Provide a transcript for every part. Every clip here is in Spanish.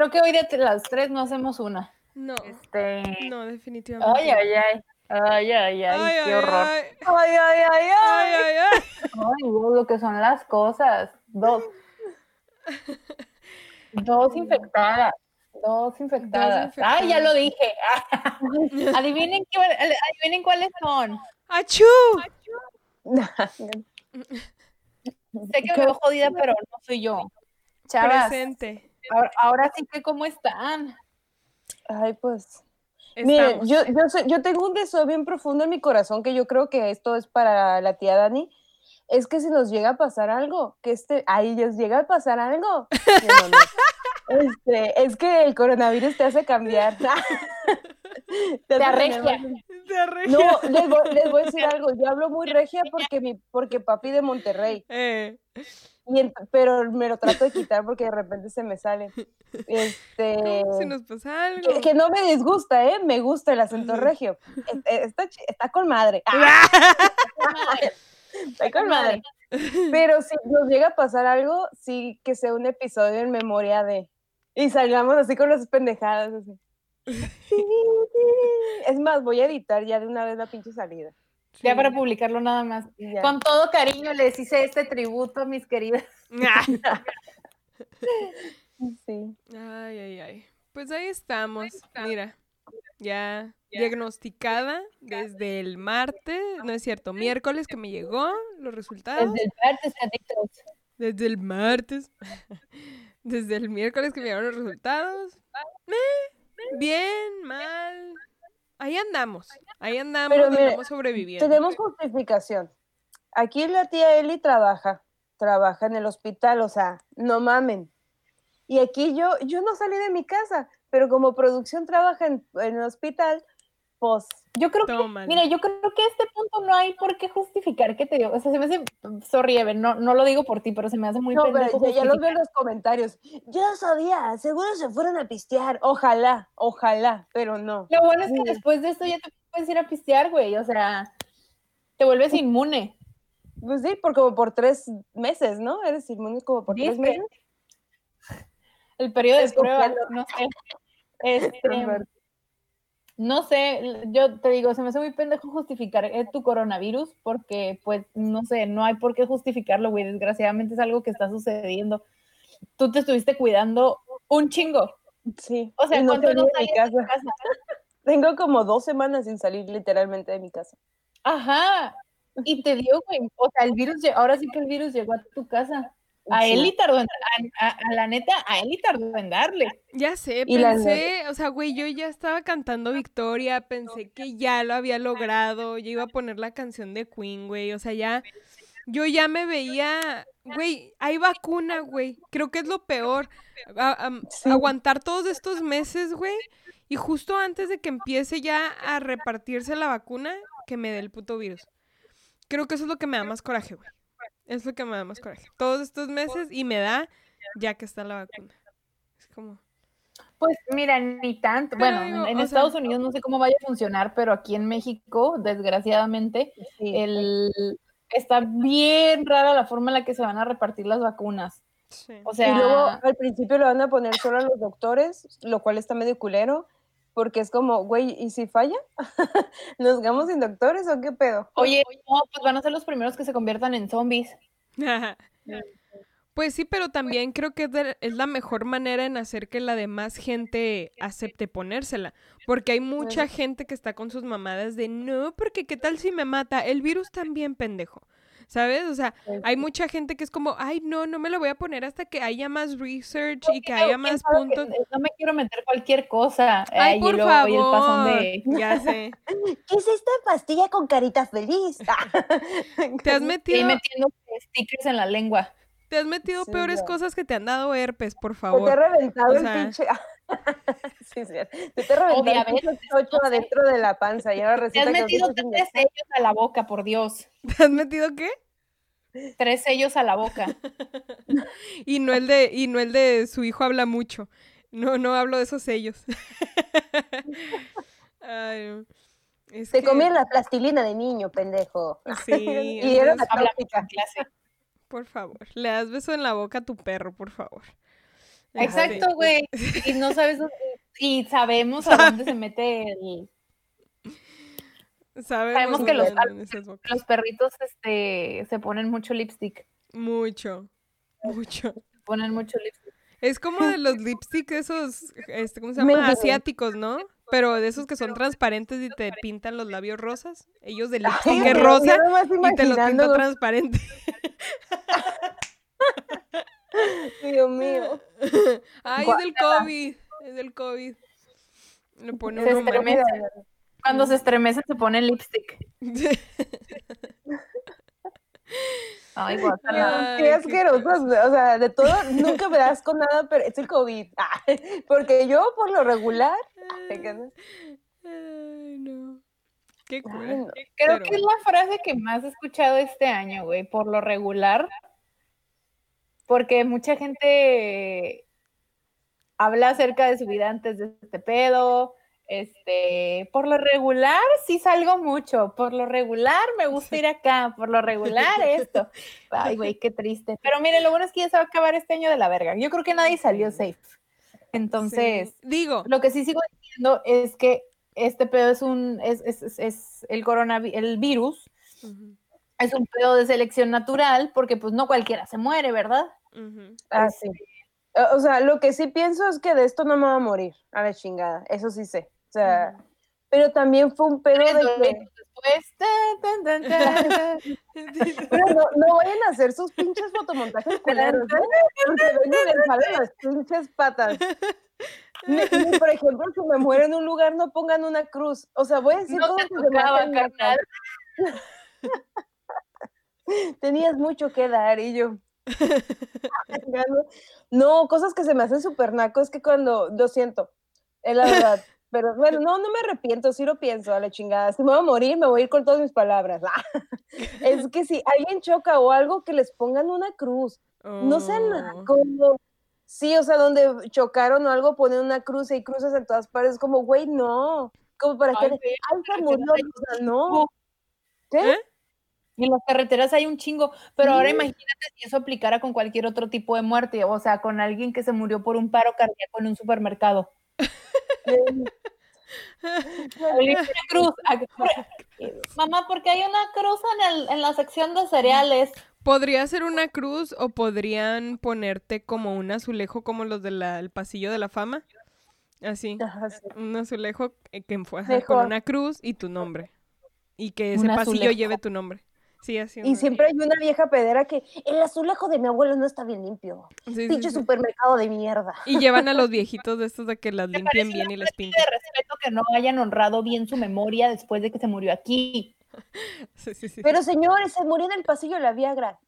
Creo que hoy de las tres no hacemos una. No, Este. no, definitivamente. Ay, ay, ay. Ay, ay, ay, Ay, qué ay, horror. ay. Ay, ay, ay, Ay, ay. ay, ay. Dios, lo que son las cosas. Dos. Dos infectadas. Dos infectadas. Ay, ya infectadas. lo dije. adivinen, qué, adivinen cuáles son. ¡Achú! Sé que me veo jodida, pero no soy yo. Chavas, Presente. Ahora, ahora sí que cómo están. Ay, pues. Miren, yo, yo, sé- yo tengo un deseo bien profundo en mi corazón que yo creo que esto es para la tía Dani. Es que si nos llega a pasar algo, que este, ahí les llega a pasar algo. No, no, no. Este, es que el coronavirus te hace cambiar. te Te arregia. No, les voy, les voy a decir algo. Yo hablo muy regia porque mi, porque papi de Monterrey. Eh, Y pero me lo trato de quitar porque de repente se me sale. Este, si nos pasa algo. que, que no me disgusta, ¿eh? Me gusta el acento regio. Es- es- Está, está con madre. Ah, está con madre. Pero si nos llega a pasar algo, sí que sea un episodio en memoria de. Y salgamos así con las pendejadas. Así. Es más, voy a editar ya de una vez la pinche salida. Ya para publicarlo nada más. Ya. Con todo cariño les hice este tributo, mis queridas. Ah. Sí. Ay, ay, ay. Pues ahí estamos. Mira, ya diagnosticada desde el martes, no es cierto, miércoles que me llegó los resultados. Desde el martes, adictos. Desde el martes. Desde el miércoles que me llegaron los resultados. Eh, bien, mal. Ahí andamos. Ahí andamos, Pero mire, andamos sobreviviendo. Tenemos justificación. Aquí la tía Eli trabaja, trabaja en el hospital, o sea, no mamen. Y aquí yo, yo no salí de mi casa, pero como producción trabaja en, en el hospital, pues Yo creo que, mira, yo creo que a este punto no hay por qué justificar que te digo. O sea, se me hace, sorry, Evan, no, no lo digo por ti, pero se me hace muy no, pendejo ya, ya los veo en los comentarios. Yo sabía, seguro se fueron a pistear. Ojalá, ojalá, pero no. Lo bueno es que después de esto ya te puedes ir a pistear, güey. O sea, te vuelves inmune. Pues sí, por como por tres meses, ¿no? Eres inmune como por tres meses. El periodo de prueba, no sé. Este, no sé, yo te digo, se me hace muy pendejo justificar eh, tu coronavirus porque, pues, no sé, no hay por qué justificarlo, güey. Desgraciadamente es algo que está sucediendo. Tú te estuviste cuidando un chingo. Sí. O sea, no ¿cuánto salí no de mi salías de casa. casa? Tengo como dos semanas sin salir literalmente de mi casa. Ajá. Y te digo, güey, o sea, el virus, ahora sí que el virus llegó a tu casa. A Sí. Eli tardó en, a, a- a la neta, a Eli tardó en darle. Ya sé, Y la pensé, o sea, güey, yo ya estaba cantando Victoria, pensé que ya lo había logrado, yo iba a poner la canción de Queen, güey, o sea, ya, yo ya me veía, güey, hay vacuna, güey, creo que es lo peor, a- am- Sí. aguantar todos estos meses, güey, y justo antes de que empiece ya a repartirse la vacuna, que me dé el puto virus. Creo que eso es lo que me da más coraje, güey. Es lo que me da más coraje. Todos estos meses y me da ya que está la vacuna. Es como... Pues mira, ni tanto. Pero Bueno, digo, en, sea- Estados Unidos no sé cómo vaya a funcionar, pero aquí en México, desgraciadamente, Sí. el, está bien rara la forma en la que se van a repartir las vacunas. Sí. O sea, y luego al principio lo van a poner solo a los doctores, lo cual está medio culero, porque es como, güey, ¿y si falla? ¿Nos quedamos sin doctores o qué pedo? oye, no, pues van a ser los primeros que se conviertan en zombies. Pues sí, pero también creo que es de- es la mejor manera en hacer que la demás gente acepte ponérsela. Porque hay mucha gente que está con sus mamadas de no, porque qué tal si me mata. El virus también, pendejo. ¿Sabes? O sea, Pues hay mucha gente que es como, ay, no, no me lo voy a poner hasta que haya más research y que haya ¿quién más puntos. que- no me quiero meter cualquier cosa. Ay, y por luego- favor. y el pasón de... Ya sé. ¿Qué es esta pastilla con carita feliz? Te has Y metido, metiendo stickers en la lengua. Te has metido Sí, peores ya. cosas que te han dado herpes, por Se te favor. ha reventado O el sea- pinche. sí, sí, Se te ha reventado el chocho adentro de la panza y ahora Te has que metido tres sellos a la boca, por Dios. ¿Te has metido qué? Tres sellos a la boca. Y no el de, y no el de su hijo habla mucho. No, no hablo de esos sellos. Ay, no. Es Te que- comí la plastilina de niño, pendejo. Sí, y era la en clase. Por favor. Le das beso en la boca a tu perro, por favor. Exacto, güey. Y no sabes, y sabemos a dónde se mete el... Sabemos, que los, los, perritos este, se ponen mucho lipstick. Mucho, mucho. Ponen mucho lipstick. Es como de los lipstick esos, este, ¿cómo se llama? Asiáticos, ¿no? Pero de esos que son transparentes y te pintan los labios rosas. Ellos de lipstick es rosa y te lo pintan transparente. Dios mío. Ay, es del COVID. Es del COVID. Lo pone se Cuando se estremece se pone lipstick. Ay, guacala. Qué asqueroso. O sea, de todo, nunca me das con nada, pero es el COVID. porque yo, por lo regular. Ay, no. Qué Creo que es la frase que más he escuchado este año, güey. Por lo regular. Porque mucha gente habla acerca de su vida antes de este pedo este, por lo regular sí salgo mucho, por lo regular me gusta ir acá, por lo regular esto. Ay, güey, qué triste. Pero mire, lo bueno es que ya se va a acabar este año de la verga. Yo creo que nadie salió safe. Entonces, digo, lo que sí sigo diciendo es que este pedo es un, es, es, es el coronavirus, el virus, es un pedo de selección natural, porque pues no cualquiera se muere, ¿verdad? Así. O sea, lo que sí pienso es que de esto no me va a morir, a la chingada, eso sí sé. O sea, pero también fue un pedo de que... pero no, no, vayan a hacer sus pinches fotomontajes culeros, ¿no? Porque les salen las pinches patas. Por ejemplo, si me muero en un lugar, no pongan una cruz. O sea, voy a decir no se me Tenías mucho que dar y yo. no, cosas que se me hacen súper naco es que cuando, lo siento, es la verdad, pero bueno, no, no me arrepiento, sí lo pienso, a la chingada. Si me voy a morir, me voy a ir con todas mis palabras. es que si alguien choca o algo, que les pongan una cruz. No sean oh. Sí, o sea, donde chocaron o algo, ponen una cruz y hay cruces en todas partes. Como, güey, no. Como para que, ay, murió, o sea, no. ¿Qué? ¿Eh? En las carreteras hay un chingo, pero ahora imagínate si eso aplicara con cualquier otro tipo de muerte, o sea, con alguien que se murió por un paro cardíaco en un supermercado. cruz. Mamá, porque hay una cruz en, el, en la sección de cereales. Podría ser una cruz o podrían ponerte como un azulejo como los del pasillo de la fama. Así. Un azulejo que fue con una cruz y tu nombre. Y que ese pasillo lleve tu nombre. Sí, así. Y siempre hay una vieja pedera que el azulejo de mi abuelo no está bien limpio. Sí, Pinche supermercado de mierda. Y llevan a los viejitos de estos de que las limpien bien y las pinten. de respeto que no hayan honrado bien su memoria después de que se murió aquí. Sí, sí, sí. Pero señores, se murió en el pasillo de la Viagra.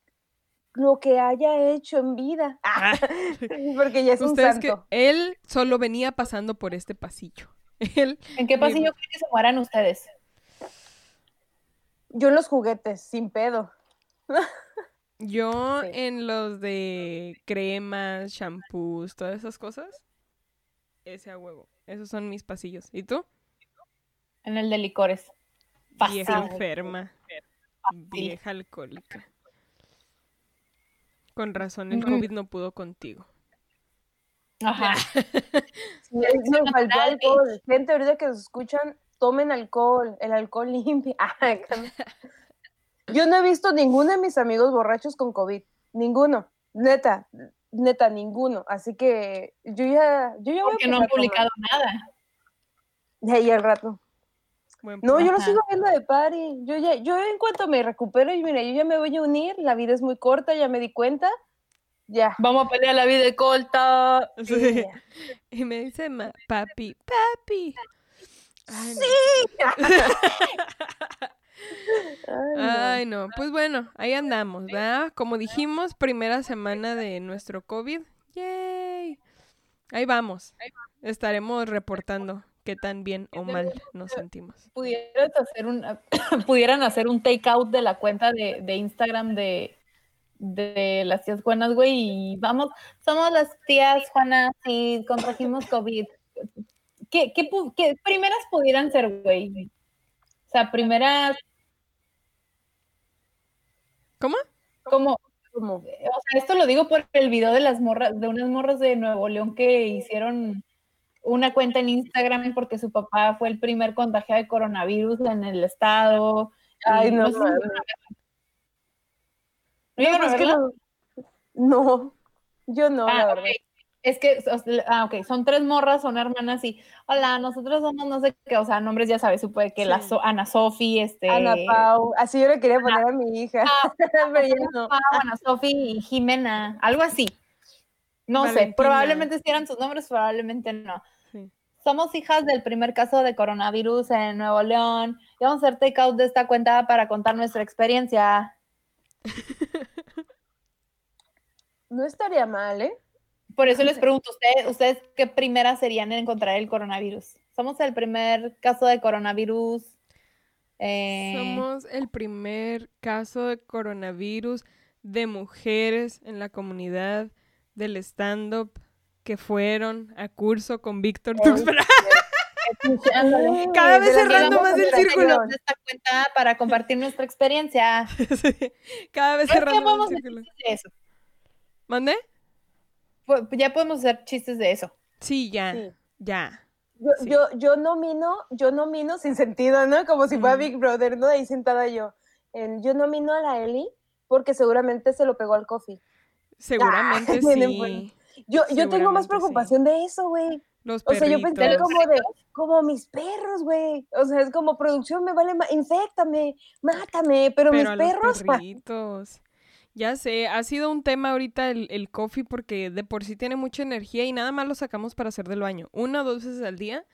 Lo que haya hecho en vida. Ah. Porque ya es un santo. que él solo venía pasando por este pasillo. Él, ¿En qué pasillo creen que se mueran ustedes? Yo en los juguetes, sin pedo. Yo en los de cremas, shampoos, todas esas cosas. Ese a huevo. Esos son mis pasillos. ¿Y tú? En el de licores. Vieja enferma. Vieja alcohólica. Con razón el COVID no pudo contigo. Ajá. Gente, ahorita que nos escuchan, tomen alcohol, el alcohol limpia. Ah, yo no he visto ninguno de mis amigos borrachos con COVID, ninguno, neta, neta, ninguno. Así que yo ya, yo ya Porque no han publicado nada. De ahí al rato. No, yo no sigo viendo de party. Yo ya, yo en cuanto me recupero y mira, yo ya me voy a unir, la vida es muy corta, ya me di cuenta. Ya. Vamos a pelear la vida de corta. Y me dice papi, papi, ¡Sí! Ay no. Pues bueno, ahí andamos, ¿verdad? Como dijimos, primera semana de nuestro COVID. ¡Yay! Ahí vamos. Estaremos reportando qué tan bien o mal nos sentimos. Pudieran hacer un, pudieran hacer un takeout de la cuenta de, de Instagram de, de las tías Juanas, güey, y vamos, somos las tías Juanas y contrajimos COVID. ¿Qué, qué, primeras pudieran ser, güey? O sea, primeras. ¿Cómo? Como como... O sea, esto lo digo por el video de las morras, de unas morras de Nuevo León que hicieron una cuenta en Instagram porque su papá fue el primer contagiado de coronavirus en el estado. Ay, y no. ¿No pues es que no, yo no, Ah, la ok. verdad. Es que, ah, ok, son tres morras, son hermanas y, hola, nosotros somos no sé qué, o sea, nombres ya sabes, supe que la Sí. So- Ana Sofi, este... Ana Pau, así yo le quería poner a mi hija, pero no. Pau, Ana Sofi y Jimena, algo así. No sé, probablemente sí eran sus nombres, probablemente no. Sí. Somos hijas del primer caso de coronavirus en Nuevo León y vamos a hacer takeout de esta cuenta para contar nuestra experiencia. No estaría mal, ¿eh? Por eso les pregunto, ¿ustedes, ¿ustedes qué primeras serían en encontrar el coronavirus? Somos el primer caso de coronavirus. eh, Somos el primer caso de coronavirus de mujeres en la comunidad del stand-up que fueron a curso con Víctor. Ándale. Cada vez cerrando más el círculo. esta cuenta para compartir nuestra experiencia. Sí, Cada vez Pues ya cerrando podemos más el círculo. eso. ¿Mande? Pues, Ya podemos hacer chistes de eso. Sí, ya, Sí. ya. Yo, Sí. yo, yo nomino, yo nomino sin sentido, ¿no? Como si fuera Ujú. Big Brother, ¿no? Ahí sentada yo. El- yo nomino a la Eli porque seguramente se lo pegó al coffee. Seguramente sí. Yo, yo tengo más sí. preocupación de eso, güey. Los O sea, yo pensé como de, como mis perros, güey. O sea, es como producción, me vale, ma- infectame, mátame, pero, mis perros, perritos. Ya sé, ha sido un tema ahorita el, el coffee porque de por sí tiene mucha energía y nada más lo sacamos para hacer del baño. Una o dos veces al día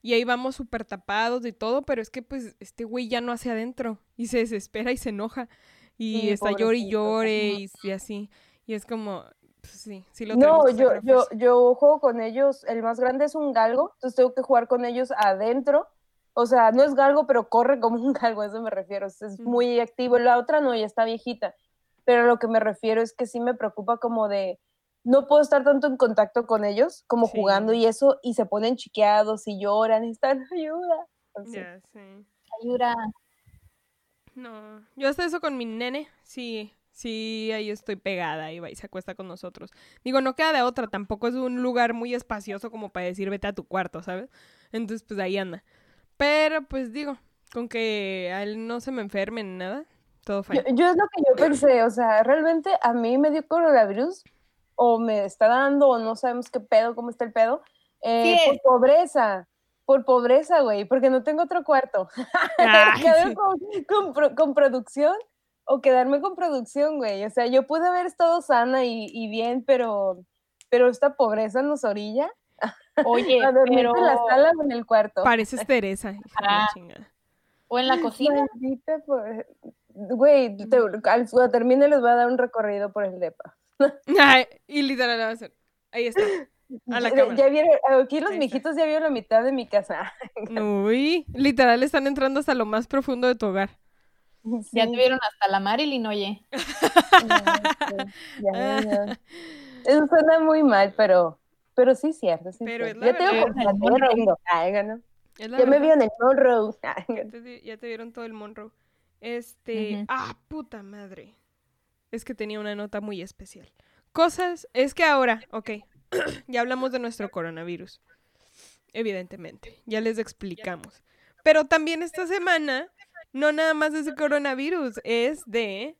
y ahí vamos súper tapados y todo, pero es que pues este güey ya no hace adentro y se desespera y se enoja y Sí, está llore y llore y así. Y es como, pues, sí, sí lo No, yo, yo, yo juego con ellos, el más grande es un galgo, entonces tengo que jugar con ellos adentro. O sea, no es galgo, pero corre como un galgo, a eso me refiero. Es, muy activo. La otra no, ya está viejita. Pero lo que me refiero es que sí me preocupa como de, no puedo estar tanto en contacto con ellos como Sí. jugando y eso, y se ponen chiqueados y lloran y están, ayuda. Así. Sé. Ayuda. No, yo hasta eso con mi nene, sí, sí, ahí estoy pegada, y va y se acuesta con nosotros. Digo, no queda de otra, tampoco es un lugar muy espacioso como para decir vete a tu cuarto, ¿sabes? Entonces, pues ahí anda. Pero, pues digo, con que a él no se me enferme ni nada, todo Yo, fine. yo es lo que yo pensé, o sea, realmente a mí me dio coronavirus o me está dando o no sabemos qué pedo, cómo está el pedo, eh, Sí por pobreza, por pobreza, güey, porque no tengo otro cuarto. Ay, sí. con, con producción o quedarme con producción, güey. O sea, yo pude haber estado sana y, y bien, pero, pero esta pobreza nos orilla Oye, a dormir pero... en la sala o en el cuarto. Pareces Teresa, hija de la Ah. chingada. O en la cocina. Por- Güey, te- al cuando termine les voy a dar un recorrido por el depa. Ay, y literal va a hacer. Ahí está. A la ya, ya vieron, aquí los mijitos ya vieron la mitad de mi casa. Uy, literal están entrando hasta lo más profundo de tu hogar. Ya Sí, te vieron hasta la Marilyn, oye. ya, ya. Eso suena muy mal, pero, pero sí es cierto. Sí Pero es la ya tengo ya Monroe. Ay, ¿no? Es la Ya me vio en el Monroe. Ay, Ya te, ya dieron todo el Monroe. Este. Ah, puta madre. Es que tenía una nota muy especial. Cosas. Es que ahora, ok. ya hablamos de nuestro coronavirus. Evidentemente. Ya les explicamos. Pero también esta semana, no nada más es de coronavirus, es de.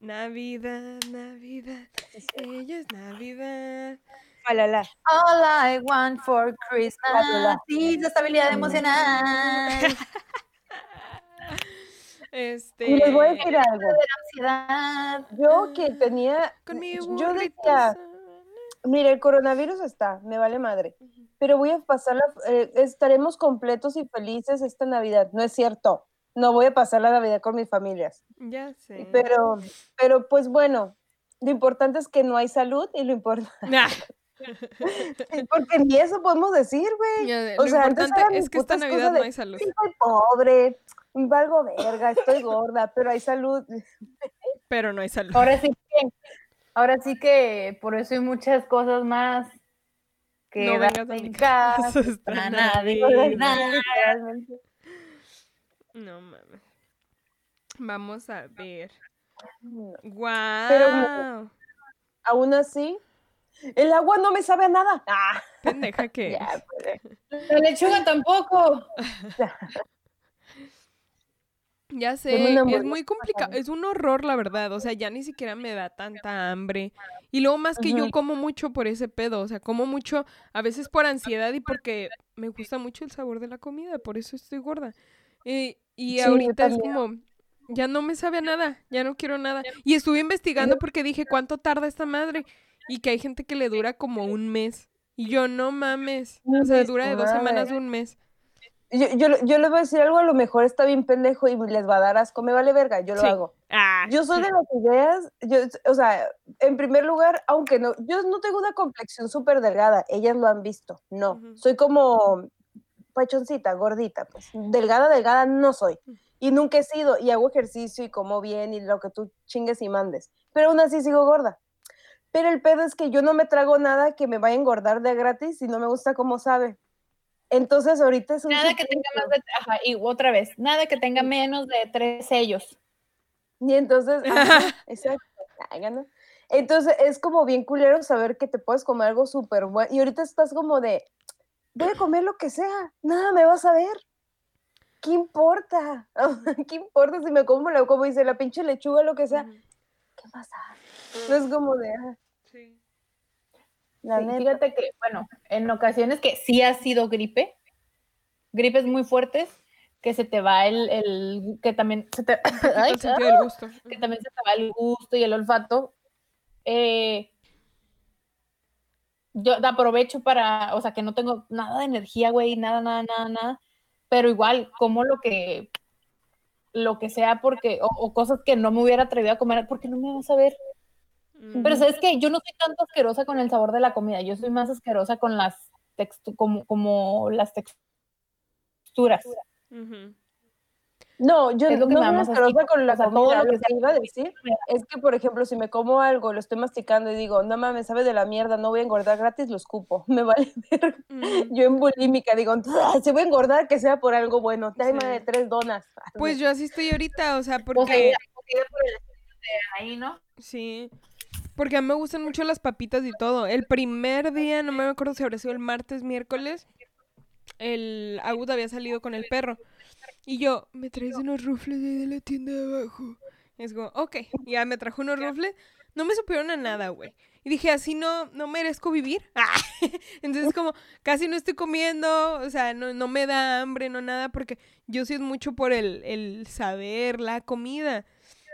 Navidad, Navidad. Ella es Navidad. Falala. All I want for Christmas is estabilidad emocional. Este. Y les voy a decir algo. Ansiedad. Yo que tenía. Con mi yo decía, mira, el coronavirus está, me vale madre. Pero voy a pasarla, eh, estaremos completos y felices esta Navidad. No es cierto. No voy a pasar la Navidad con mis familias. Ya sé. Pero, pero pues bueno, lo importante es que no hay salud y lo importante. Nah. Porque ni eso podemos decir, güey. O lo sea, antes es que esta Navidad cosas no de, hay salud. Sí, soy pobre, valgo verga, estoy gorda, pero hay salud. Pero no hay salud. Ahora sí que, ahora sí que por eso hay muchas cosas más que No vengas a mi en casa Navidad. No mames. Vamos a ver. Guau. Pero- Aún así, el agua no me sabe a nada. Ah, Pendeja que ya, pues, La lechuga tampoco. Ya sé, es muy complicado, es un horror la verdad, o sea, ya ni siquiera me da tanta hambre. Y luego más que yo como mucho por ese pedo, o sea, como mucho, a veces por ansiedad y porque me gusta mucho el sabor de la comida, por eso estoy gorda. Eh, y Sí, ahorita es como, ya no me sabe a nada, ya no quiero nada. Y estuve investigando porque dije, ¿cuánto tarda esta madre? Y que hay gente que le dura como un mes. Y yo, no mames, o sea, dura de dos semanas a un mes. Yo, yo, yo les voy a decir algo, a lo mejor está bien pendejo y les va a dar asco, me vale verga, yo lo Sí. hago. Ah, Yo soy de las ideas, yo, o sea, en primer lugar, aunque no, yo no tengo una complexión súper delgada, ellas lo han visto, no, soy como pachoncita, gordita, pues, delgada, delgada no soy, y nunca he sido, y hago ejercicio y como bien y lo que tú chingues y mandes, pero aún así sigo gorda. Pero el pedo es que yo no me trago nada que me vaya a engordar de gratis y no me gusta cómo sabe. Entonces ahorita es un Nada que tenga más de, ajá, y otra vez, nada que tenga menos de tres sellos. Y entonces, ajá, exacto. Entonces es como bien culero saber que te puedes comer algo súper bueno. Y ahorita estás como de, voy a comer lo que sea, nada me vas a ver. ¿Qué importa? ¿Qué importa si me como, la, como dice la pinche lechuga, lo que sea? ¿Qué pasa? No es como de, ah, Sí. la Sí, neta. fíjate que, bueno, en ocasiones que sí ha sido gripe, gripes muy fuertes, que se te va el, el que también se te, ay, el gusto. que también se te va el gusto y el olfato. eh, yo aprovecho para, o sea, que no tengo nada de energía, güey, nada, nada, nada, nada, pero igual como lo que lo que sea porque o, o cosas que no me hubiera atrevido a comer porque no me vas a ver. Pero Ujú. sabes que yo no soy tanto asquerosa con el sabor de la comida, yo soy más asquerosa con las textu como, como las texturas. No, yo Es lo que no me más con la o sea, todo comida. lo Lo que que sea iba a decir es que, por ejemplo, si me como algo, lo estoy masticando y digo, no mames, sabe de la mierda, no voy a engordar gratis, lo escupo. Me vale ver. Ujú. Yo en bulímica digo, "Ah, si voy a engordar, que sea por algo bueno. Dame Sí. de tres donas. Pues yo así estoy ahorita, o sea, O sea, porque ya, comida por el estilo de ahí, ¿no? sí, porque a mí me gustan mucho las papitas y todo. El primer día, no me acuerdo si habrá sido el martes, miércoles, el Agud había salido con el perro. Y yo, ¿me traes unos rufles de ahí de la tienda de abajo? Y es como, ok, ya me trajo unos rufles. No me supieron a nada, güey. Y dije, así no, no merezco vivir. Ah, Entonces, como, casi no estoy comiendo, o sea, no, no me da hambre, no nada, porque yo sí es mucho por el, el saber, la comida.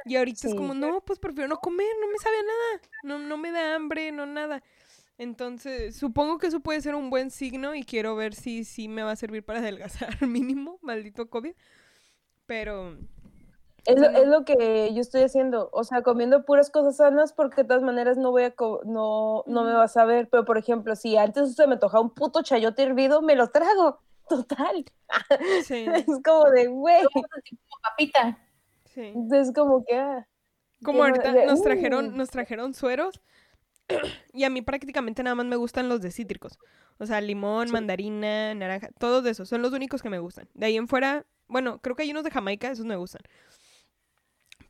Y ahorita es como, no, pues prefiero no comer, no me sabe a nada. No, no me da hambre, no nada. Entonces, supongo que eso puede ser un buen signo y quiero ver si sí me va a servir para adelgazar mínimo, maldito COVID. Pero, Es lo, es lo que yo estoy haciendo, o sea, comiendo puras cosas sanas porque de todas maneras no voy a, co- no, no me vas a ver, pero por ejemplo, si antes se me antojaba un puto chayote hervido, me lo trago, total. sí, Es como de, güey, Como papita. sí. es como que, ah, Como ahorita de- nos trajeron, uh. nos trajeron sueros y a mí prácticamente nada más me gustan los de cítricos. O sea, limón, Sí. mandarina, naranja, todos de esos. Son los únicos que me gustan. De ahí en fuera, bueno, creo que hay unos de Jamaica, esos me gustan.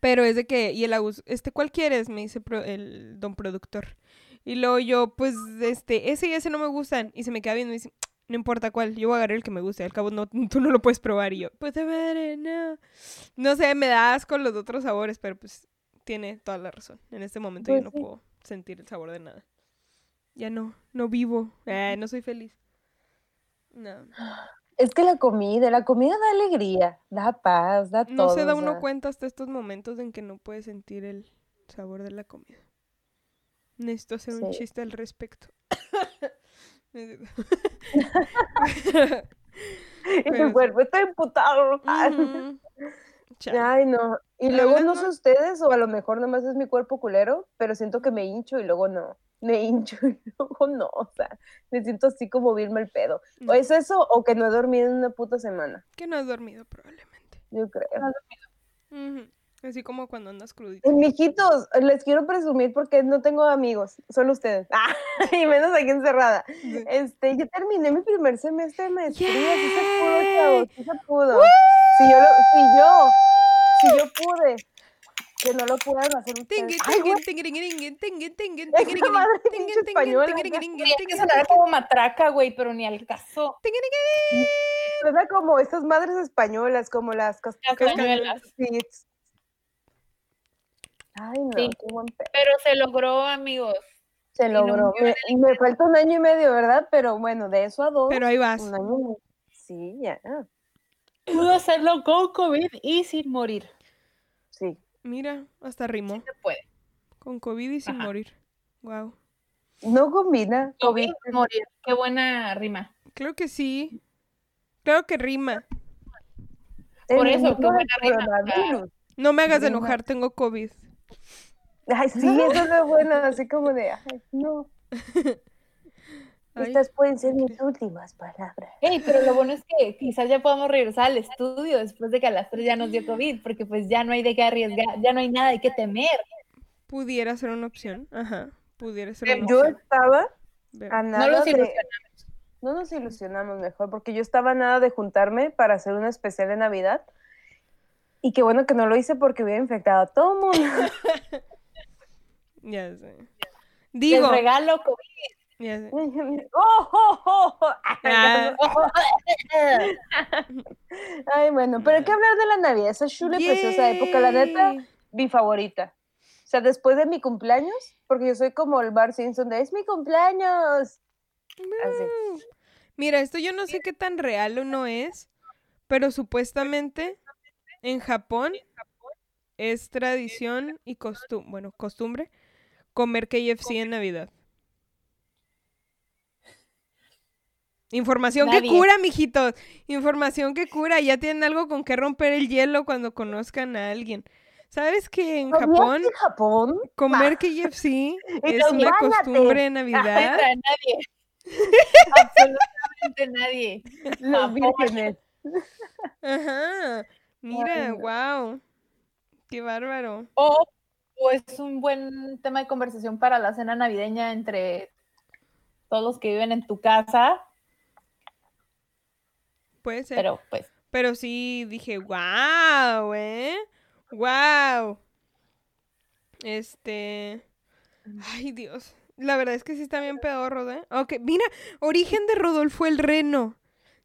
Pero es de que, y el Agus, este, ¿cuál quieres? Me dice pro- el don productor. Y luego yo, pues, este, ese y ese no me gustan. Y se me queda viendo y me dice, no importa cuál, yo voy a agarrar el que me guste. Al cabo, no, tú no lo puedes probar. Y yo, pues, de madre, no. No sé, me da asco los otros sabores, pero pues, tiene toda la razón. En este momento Pues yo no sí. puedo sentir el sabor de nada. Ya no, no vivo. Eh, no soy feliz. No. es que la comida, la comida da alegría, da paz, da todo. No se da o uno cuenta hasta estos momentos en que no puede sentir el sabor de la comida. Necesito hacer un chiste al respecto. Y tu cuerpo está emputado. Chale. Ay, no. Y La luego no no. sé ustedes, o a lo mejor nomás es mi cuerpo culero, pero siento que me hincho y luego no. Me hincho y luego no. O sea, me siento así como bien mal pedo. No, O es eso, o que no he dormido en una puta semana. que no has dormido probablemente. Yo creo. Ujú. Así como cuando andas crudito. Eh, Mijitos, les quiero presumir porque no tengo amigos, solo ustedes. Ah, y menos aquí encerrada. Sí. Este, yo terminé mi primer semestre de maestría, sí se pudo, ¡Yay! chavos, sí se pudo. Si yo, lo- si yo, si yo pude. que no lo puedan hacer ustedes. Tenía que sonar como matraca, güey, pero ni al caso. Suena como esas madres españolas, como las cas- Las castañuelas. castañuelas. Sí. Ay, no, Sí. qué buen pedo. Pero se logró, amigos. Se no logró. murió Me, me falta un año y medio, ¿verdad? Pero bueno, de eso a dos. Pero ahí vas. Un año y medio. Sí, ya. Pudo hacerlo con COVID y sin morir. Sí. Mira, hasta rimó. Se puede. Con COVID y sin Ajá. morir. Wow. No combina. COVID, morir. Qué buena rima. Creo que sí. Creo que rima. Por eso, qué buena rima. No me hagas Rima. enojar, tengo COVID. Ay, sí, eso es lo bueno, así como de, ay, no, Ay, estas pueden ser mis últimas palabras. Ey, pero lo bueno es que quizás ya podamos regresar al estudio después de que a las tres ya nos dio COVID, porque pues ya no hay de qué arriesgar, ya no hay nada de qué temer. pudiera ser una opción. Ajá. Pudiera ser una Yo opción. estaba Ve- a No nada los de, ilusionamos. no nos ilusionamos mejor, porque yo estaba a nada de juntarme para hacer un especial de Navidad. Y qué bueno que no lo hice porque hubiera infectado a todo el mundo. Ya sé. Les Digo, regalo COVID. ya sé. ¡Oh, oh, oh, Ay, bueno, pero hay que hablar de la Navidad, esa chula y preciosa época, la neta, mi favorita. O sea, después de mi cumpleaños, porque yo soy como el Bar Simpson de es mi cumpleaños. Así. Mira, esto yo no sé qué tan real o no es, pero supuestamente en Japón es tradición y costumbre, bueno, costumbre comer KFC en Navidad. Información que cura, mijitos. Información que cura. Ya tienen algo con que romper el hielo cuando conozcan a alguien. ¿Sabes que en ¿Sabías Japón en Japón? comer KFC es una costumbre de Navidad? Neta, nadie. Absolutamente nadie. Los vírgenes. Ajá. Mira, wow. Qué bárbaro. O, o es un buen tema de conversación para la cena navideña entre todos los que viven en tu casa, Puede ser. Pero, pero pues sí dije, wow, ¿eh? Wow. Este. Ay, Dios. La verdad es que sí está bien pedorro, ¿eh? Ok, mira, origen de Rodolfo el Reno.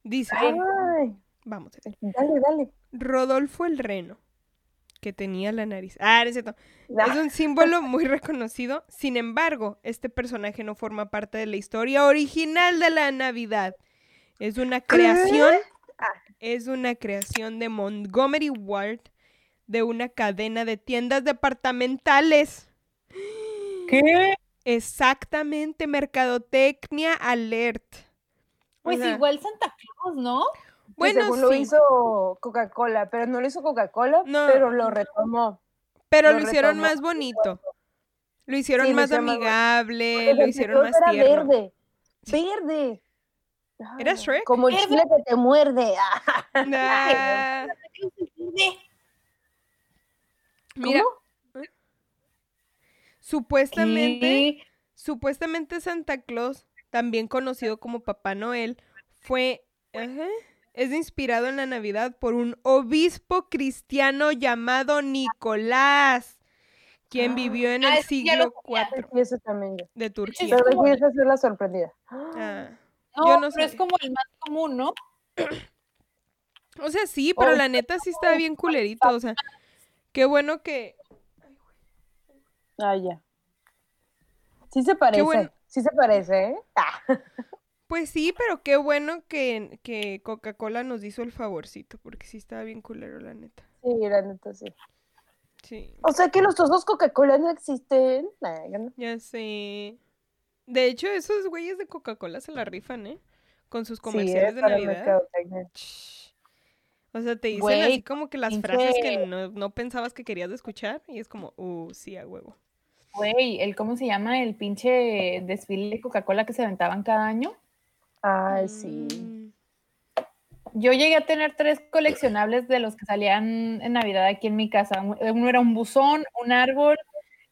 Dice, Ay, vamos a ver. dale, dale. Rodolfo el Reno, que tenía la nariz. Ah, no es cierto. No. Es un símbolo muy reconocido. Sin embargo, este personaje no forma parte de la historia original de la Navidad. Es una creación. Ah. Es una creación de Montgomery Ward de una cadena de tiendas departamentales. ¿qué? Exactamente, Mercadotecnia Alert. O Pues sea, igual Santa Claus, ¿no? Bueno, según lo hizo Coca-Cola, pero no lo hizo Coca-Cola, No. pero lo retomó. pero lo lo hicieron retomó. más bonito. Lo hicieron Sí, más amigable, lo Santa hicieron Claus más era tierno. verde. Verde. ¿Era Ah, Shrek? Como el Verde. chile que te muerde. Ah, Ah, mira, ¿cómo? supuestamente, ¿Qué? supuestamente Santa Claus, también conocido como Papá Noel, fue ajá, es inspirado en la Navidad por un obispo cristiano llamado Nicolás, quien Ah. vivió en Ah, el siglo IV Y eso también yo. de Turquía. Pero como- quieres hacer la sorprendida. Ah, No, Yo no pero es como el más común, ¿no? O sea, sí, pero Oh, la neta sí está bien culerito, o sea, qué bueno que Ah, ya. Sí se parece. bueno. Sí se parece, ¿eh? Ah. Pues sí, pero qué bueno que, que Coca-Cola nos hizo el favorcito, porque sí estaba bien culero, la neta. Sí, la neta, sí. Sí, O sea que los osos Coca-Cola no existen. Nah, ya no. ya sé. De hecho, esos güeyes de Coca-Cola se la rifan, ¿eh? Con sus comerciales sí, de Navidad. O sea, te dicen Güey, así como que las frases que no, no pensabas que querías escuchar y es como, uh, sí, a huevo. Güey, el cómo se llama el pinche desfile de Coca-Cola que se aventaban cada año. Ay, sí. Mm, Yo llegué a tener tres coleccionables de los que salían en Navidad aquí en mi casa. Uno era un buzón, un árbol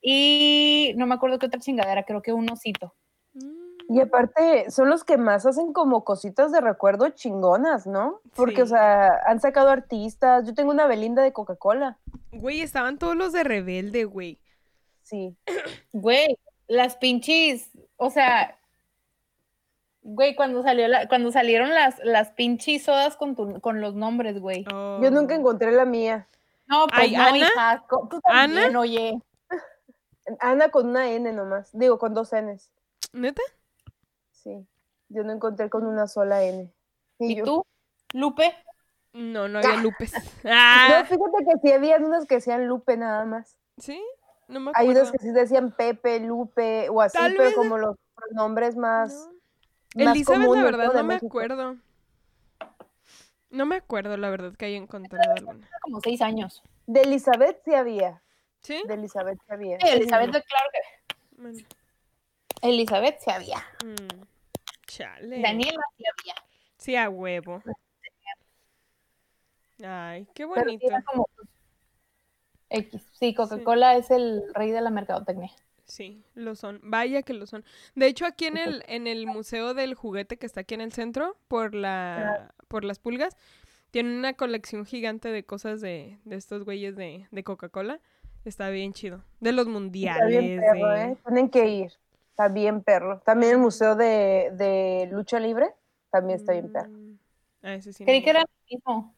y no me acuerdo qué otra chingadera, creo que un osito. mm. Y aparte, son los que más hacen como cositas de recuerdo chingonas, ¿no? Porque, o sea, han sacado artistas. Yo tengo una Belinda de Coca-Cola. Güey, estaban todos los de rebelde, güey. Sí. Güey, las pinches, o sea, güey, cuando salió la, cuando salieron las, las pinches sodas con, tu- con los nombres, güey. Yo nunca Oh. encontré la mía. No, pues Ay, no, ¿Ana? hija, co- tú también, ¿Ana? oye. Ana con una N nomás. Digo, con dos Ns. ¿Neta? Sí. Yo no encontré con una sola N. ¿Y yo. tú, Lupe? No, no había Lupes. No, Ah, fíjate que sí había unos que decían Lupe nada más. ¿Sí? No me Hay acuerdo. unos que sí decían Pepe, Lupe o así, Tal pero vez- como los nombres más. No. Elizabeth, la verdad, ¿no? me México. acuerdo. No me acuerdo, la verdad, que haya encontrado alguna. Como seis años. De Elizabeth sí había. ¿Sí? De Elizabeth sí había. Sí, Elizabeth, claro que Bueno, Elizabeth sí había. mm, chale. Daniela sí había. Sí, a huevo. Ay, qué Pero sí bonito. era como X. Sí, Coca-Cola es el rey de la mercadotecnia. Sí, lo son. Vaya que lo son. De hecho, aquí en el, en el Museo del Juguete que está aquí en el centro, por la, por las pulgas, tienen una colección gigante de cosas de, de estos güeyes de, de Coca-Cola. Está bien chido. De los Está mundiales. bien perro, de- ¿eh? Tienen que ir. Está bien perro. También el museo de, de lucha libre también está bien perro. Mm, ah, ese sí Creí que era el mismo.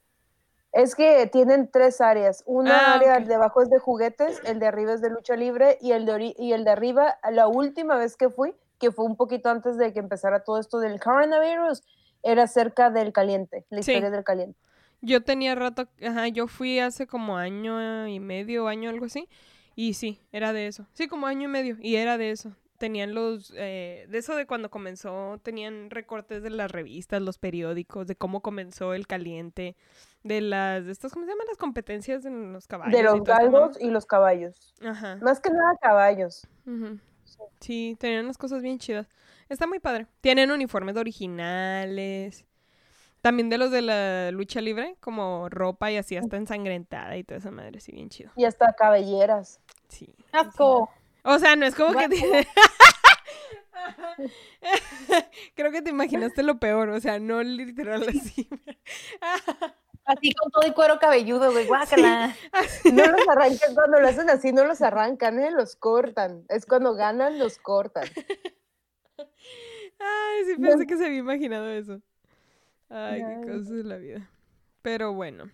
Es que tienen tres áreas. Una Ah, área ok. de abajo es de juguetes, el de arriba es de lucha libre y el de, y el de arriba, la última vez que fui, que fue un poquito antes de que empezara todo esto del coronavirus, era cerca del caliente, la Sí. historia del caliente. Yo tenía rato, ajá, yo fui hace como año y medio, año, algo así, y sí, era de eso. Sí, como año y medio, y era de eso. Tenían los, eh, de eso de cuando comenzó, tenían recortes de las revistas, los periódicos, de cómo comenzó el caliente, de las, de estas, ¿cómo se llaman? Las competencias en los caballos. De los galgos y los caballos. Ajá. Más que nada caballos. ujú. Sí, tenían unas cosas bien chidas. Está muy padre. Tienen uniformes originales. También de los de la lucha libre, como ropa y así hasta ensangrentada y toda esa madre, sí, bien chido. Y hasta cabelleras. Sí. sí, sí. Asco. O sea, no es como que... Te- Creo que te imaginaste lo peor, o sea, no literal así. Así con todo el cuero cabelludo, güey. Guácala. No los arrancan cuando lo hacen así, no los arrancan, ¿eh? los cortan. Es cuando ganan, los cortan. Ay, sí pensé que se había imaginado eso. Ay, qué cosas de la vida. Pero bueno.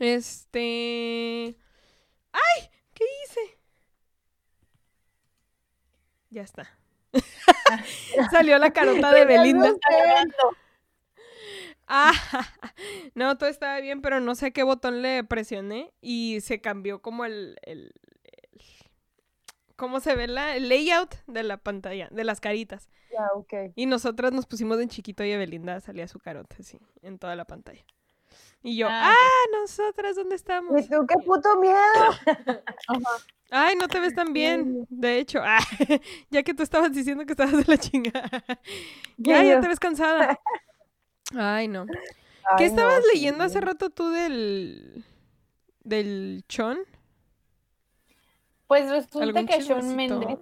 Este... ¡Ay! ¿Qué hice? Ya está. Salió la carota de Belinda. Ah, no, todo estaba bien, pero no sé qué botón le presioné y se cambió como el, el, el- cómo se ve la el layout de la pantalla, de las caritas. Ya, ok. Y nosotras nos pusimos en chiquito y Evelinda salía su carota así en toda la pantalla. Y yo, Ah, ah, nosotras, ¿dónde estamos? ¿Y tú qué puto miedo? Ay, no te ves tan bien. De hecho, ah, ya que tú estabas diciendo que estabas de la chingada. ya, ya te ves cansada. Ay, no. ¿Qué estabas no, sí. leyendo hace rato tú del del Chon? Pues resulta ¿Algún que Shawn chismecito? Mendes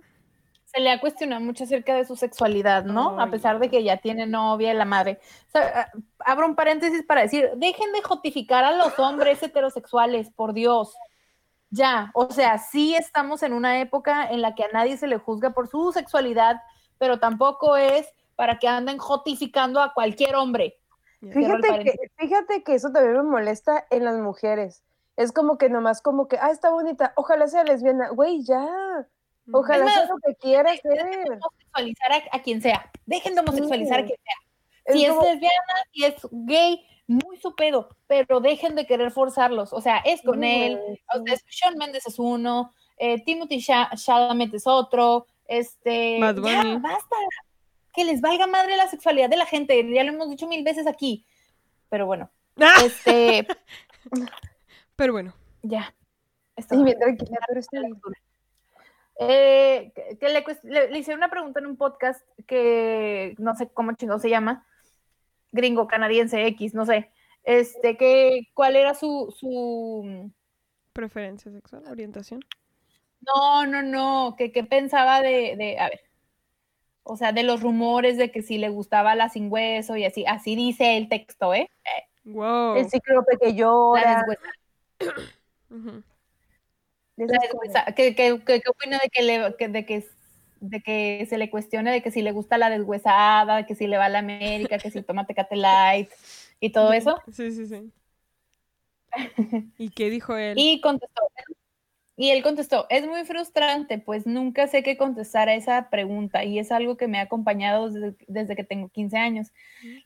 se le ha cuestionado mucho acerca de su sexualidad, ¿no? Ay, a pesar de que ya tiene novia y la madre. O sea, abro un paréntesis para decir, dejen de jotificar a los hombres heterosexuales, por Dios. Ya, o sea, sí estamos en una época en la que a nadie se le juzga por su sexualidad, pero tampoco es para que anden jotificando a cualquier hombre. Fíjate que, fíjate que eso también me molesta en las mujeres. Es como que nomás como que, ah, está bonita, ojalá sea lesbiana. Güey, ya. Ojalá Es sea más, lo que quiera Dejen de ser. homosexualizar a, a quien sea. Dejen de homosexualizar a Sí. quien sea. Es si como- es lesbiana, si es gay, muy su pedo, pero dejen de querer forzarlos. O sea, es con Sí, él, güey, o sí. sea, es- Shawn Mendes es uno, eh, Timothy Chalamet es otro, este, ya, basta, que les valga madre la sexualidad de la gente, ya lo hemos dicho mil veces aquí, pero bueno, Ah, este, Pero bueno, ya. Esto Sí, va. bien tranquila, pero está bien. Eh, que- que le, le- le hicieron una pregunta en un podcast que no sé cómo chingado se llama, gringo, canadiense, X, no sé, este, que cuál era su, su, preferencia sexual, orientación. no, no, no, que qué pensaba de, de, a ver, o sea, de los rumores de que si le gustaba la sin hueso y así, así dice el texto, ¿eh? Wow. El cíclope que La llora. deshuesada. ¿Qué, qué, qué, opina de que, le, de, que, de que se le cuestione de que si le gusta la deshuesada, que si le va a la América, que si toma Tecate Light y todo eso? Sí, sí, sí. ¿Y qué dijo él? Y contestó, y él contestó, es muy frustrante, pues nunca sé qué contestar a esa pregunta y es algo que me ha acompañado desde, que tengo 15 años.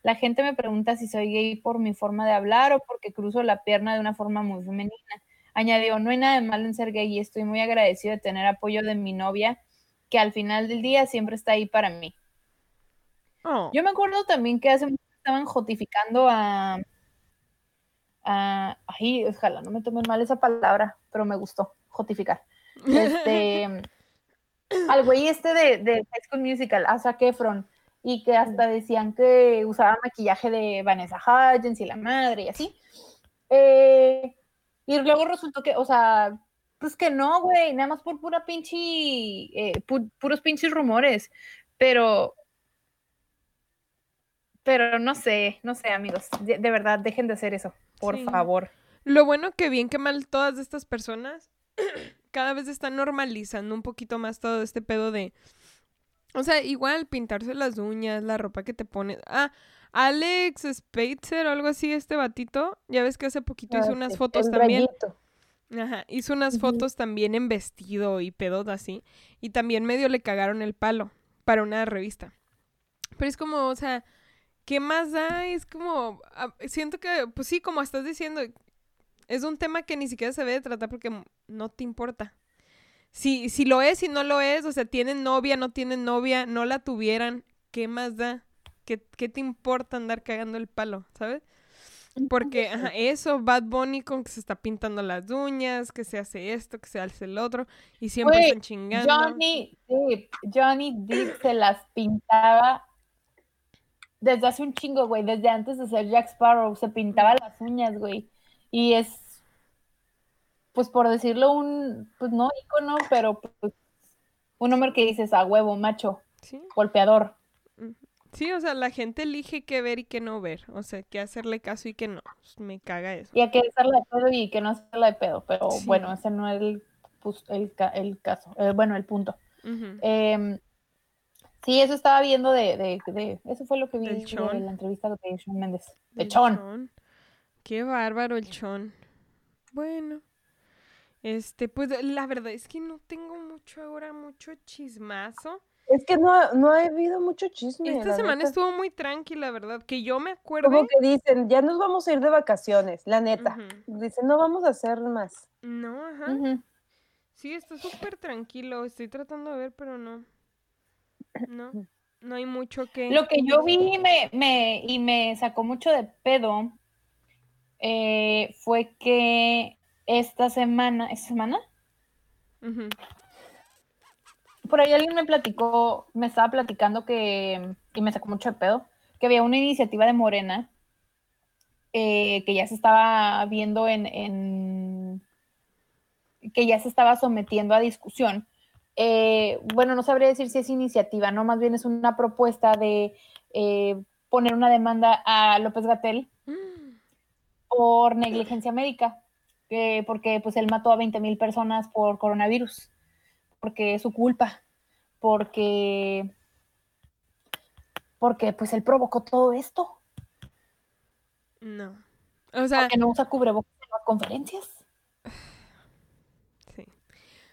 La gente me pregunta si soy gay por mi forma de hablar o porque cruzo la pierna de una forma muy femenina. Añadió, no hay nada de malo en ser gay y estoy muy agradecido de tener apoyo de mi novia, que al final del día siempre está ahí para mí. Oh. Yo me acuerdo también que hace mucho estaban jotificando a... a ay, ojalá no me tomen mal esa palabra, pero me gustó jotificar. Este, al güey este de, de High School Musical, a Zac Efron, y que hasta decían que usaba maquillaje de Vanessa Hudgens y la madre y así. Eh, y luego resultó que, o sea, pues que no, güey, nada más por pura pinche, eh, puros pinches rumores, pero, pero no sé, no sé, amigos, de, verdad, dejen de hacer eso, por favor. Lo bueno que bien que mal todas estas personas cada vez están normalizando un poquito más todo este pedo de... O sea, igual pintarse las uñas, la ropa que te pones. Ah, Alex Spitzer o algo así, este batito. Ya ves que hace poquito hizo ah, unas fotos también. Ajá, hizo unas fotos también en vestido y pedo así. Y también medio le cagaron el palo para una revista. Pero es como, o sea, ¿qué más da? Es como, ah, siento que, pues sí, como estás diciendo, es un tema que ni siquiera se debe tratar porque no te importa. Si, si lo es, y no lo es, o sea, tienen novia, no tienen novia, no la tuvieran, ¿qué más da? ¿Qué, qué te importa andar cagando el palo, sabes? Porque ajá, eso, Bad Bunny con que se está pintando las uñas, que se hace esto, que se hace el otro, y siempre están chingando. Johnny Depp, Johnny Depp se las pintaba desde hace un chingo, güey, desde antes de ser Jack Sparrow, se pintaba las uñas, güey y es, pues por decirlo, un, pues no ícono, pero pues, un hombre que dices a huevo, macho, golpeador. Sí, o sea, la gente elige qué ver y qué no ver, o sea, qué hacerle caso y qué no, pues, me caga eso. Y a qué hacerle de pedo y que no hacerle de pedo, pero bueno, ese no es el, pues, el, el caso, eh, bueno, el punto. Em, sí, eso estaba viendo de, de, de, eso fue lo que vi en la entrevista de Sean Méndez. De Chon. Qué bárbaro el chon. Bueno. Este, pues la verdad es que no tengo mucho ahora, mucho chismazo. Es que no, no ha habido mucho chisme. Esta semana estuvo muy tranquila, ¿verdad? Que yo me acuerdo. Como que dicen, ya nos vamos a ir de vacaciones, la neta. Dicen, no vamos a hacer más. No, ajá. Sí, está súper tranquilo. Estoy tratando de ver, pero no. No, no hay mucho que. Lo que yo vi me, me, y me sacó mucho de pedo eh, fue que esta semana, ¿esta semana? Por ahí alguien me platicó, me estaba platicando que, y me sacó mucho de pedo, que había una iniciativa de Morena eh, que ya se estaba viendo en, en, que ya se estaba sometiendo a discusión. Eh, bueno, no sabría decir si es iniciativa, ¿no? Más bien es una propuesta de poner una demanda a López Gatel por negligencia médica, porque pues él mató a 20 mil personas por coronavirus, porque es su culpa, porque, porque pues él provocó todo esto. No. O sea, porque no usa cubrebocas en las conferencias. Sí.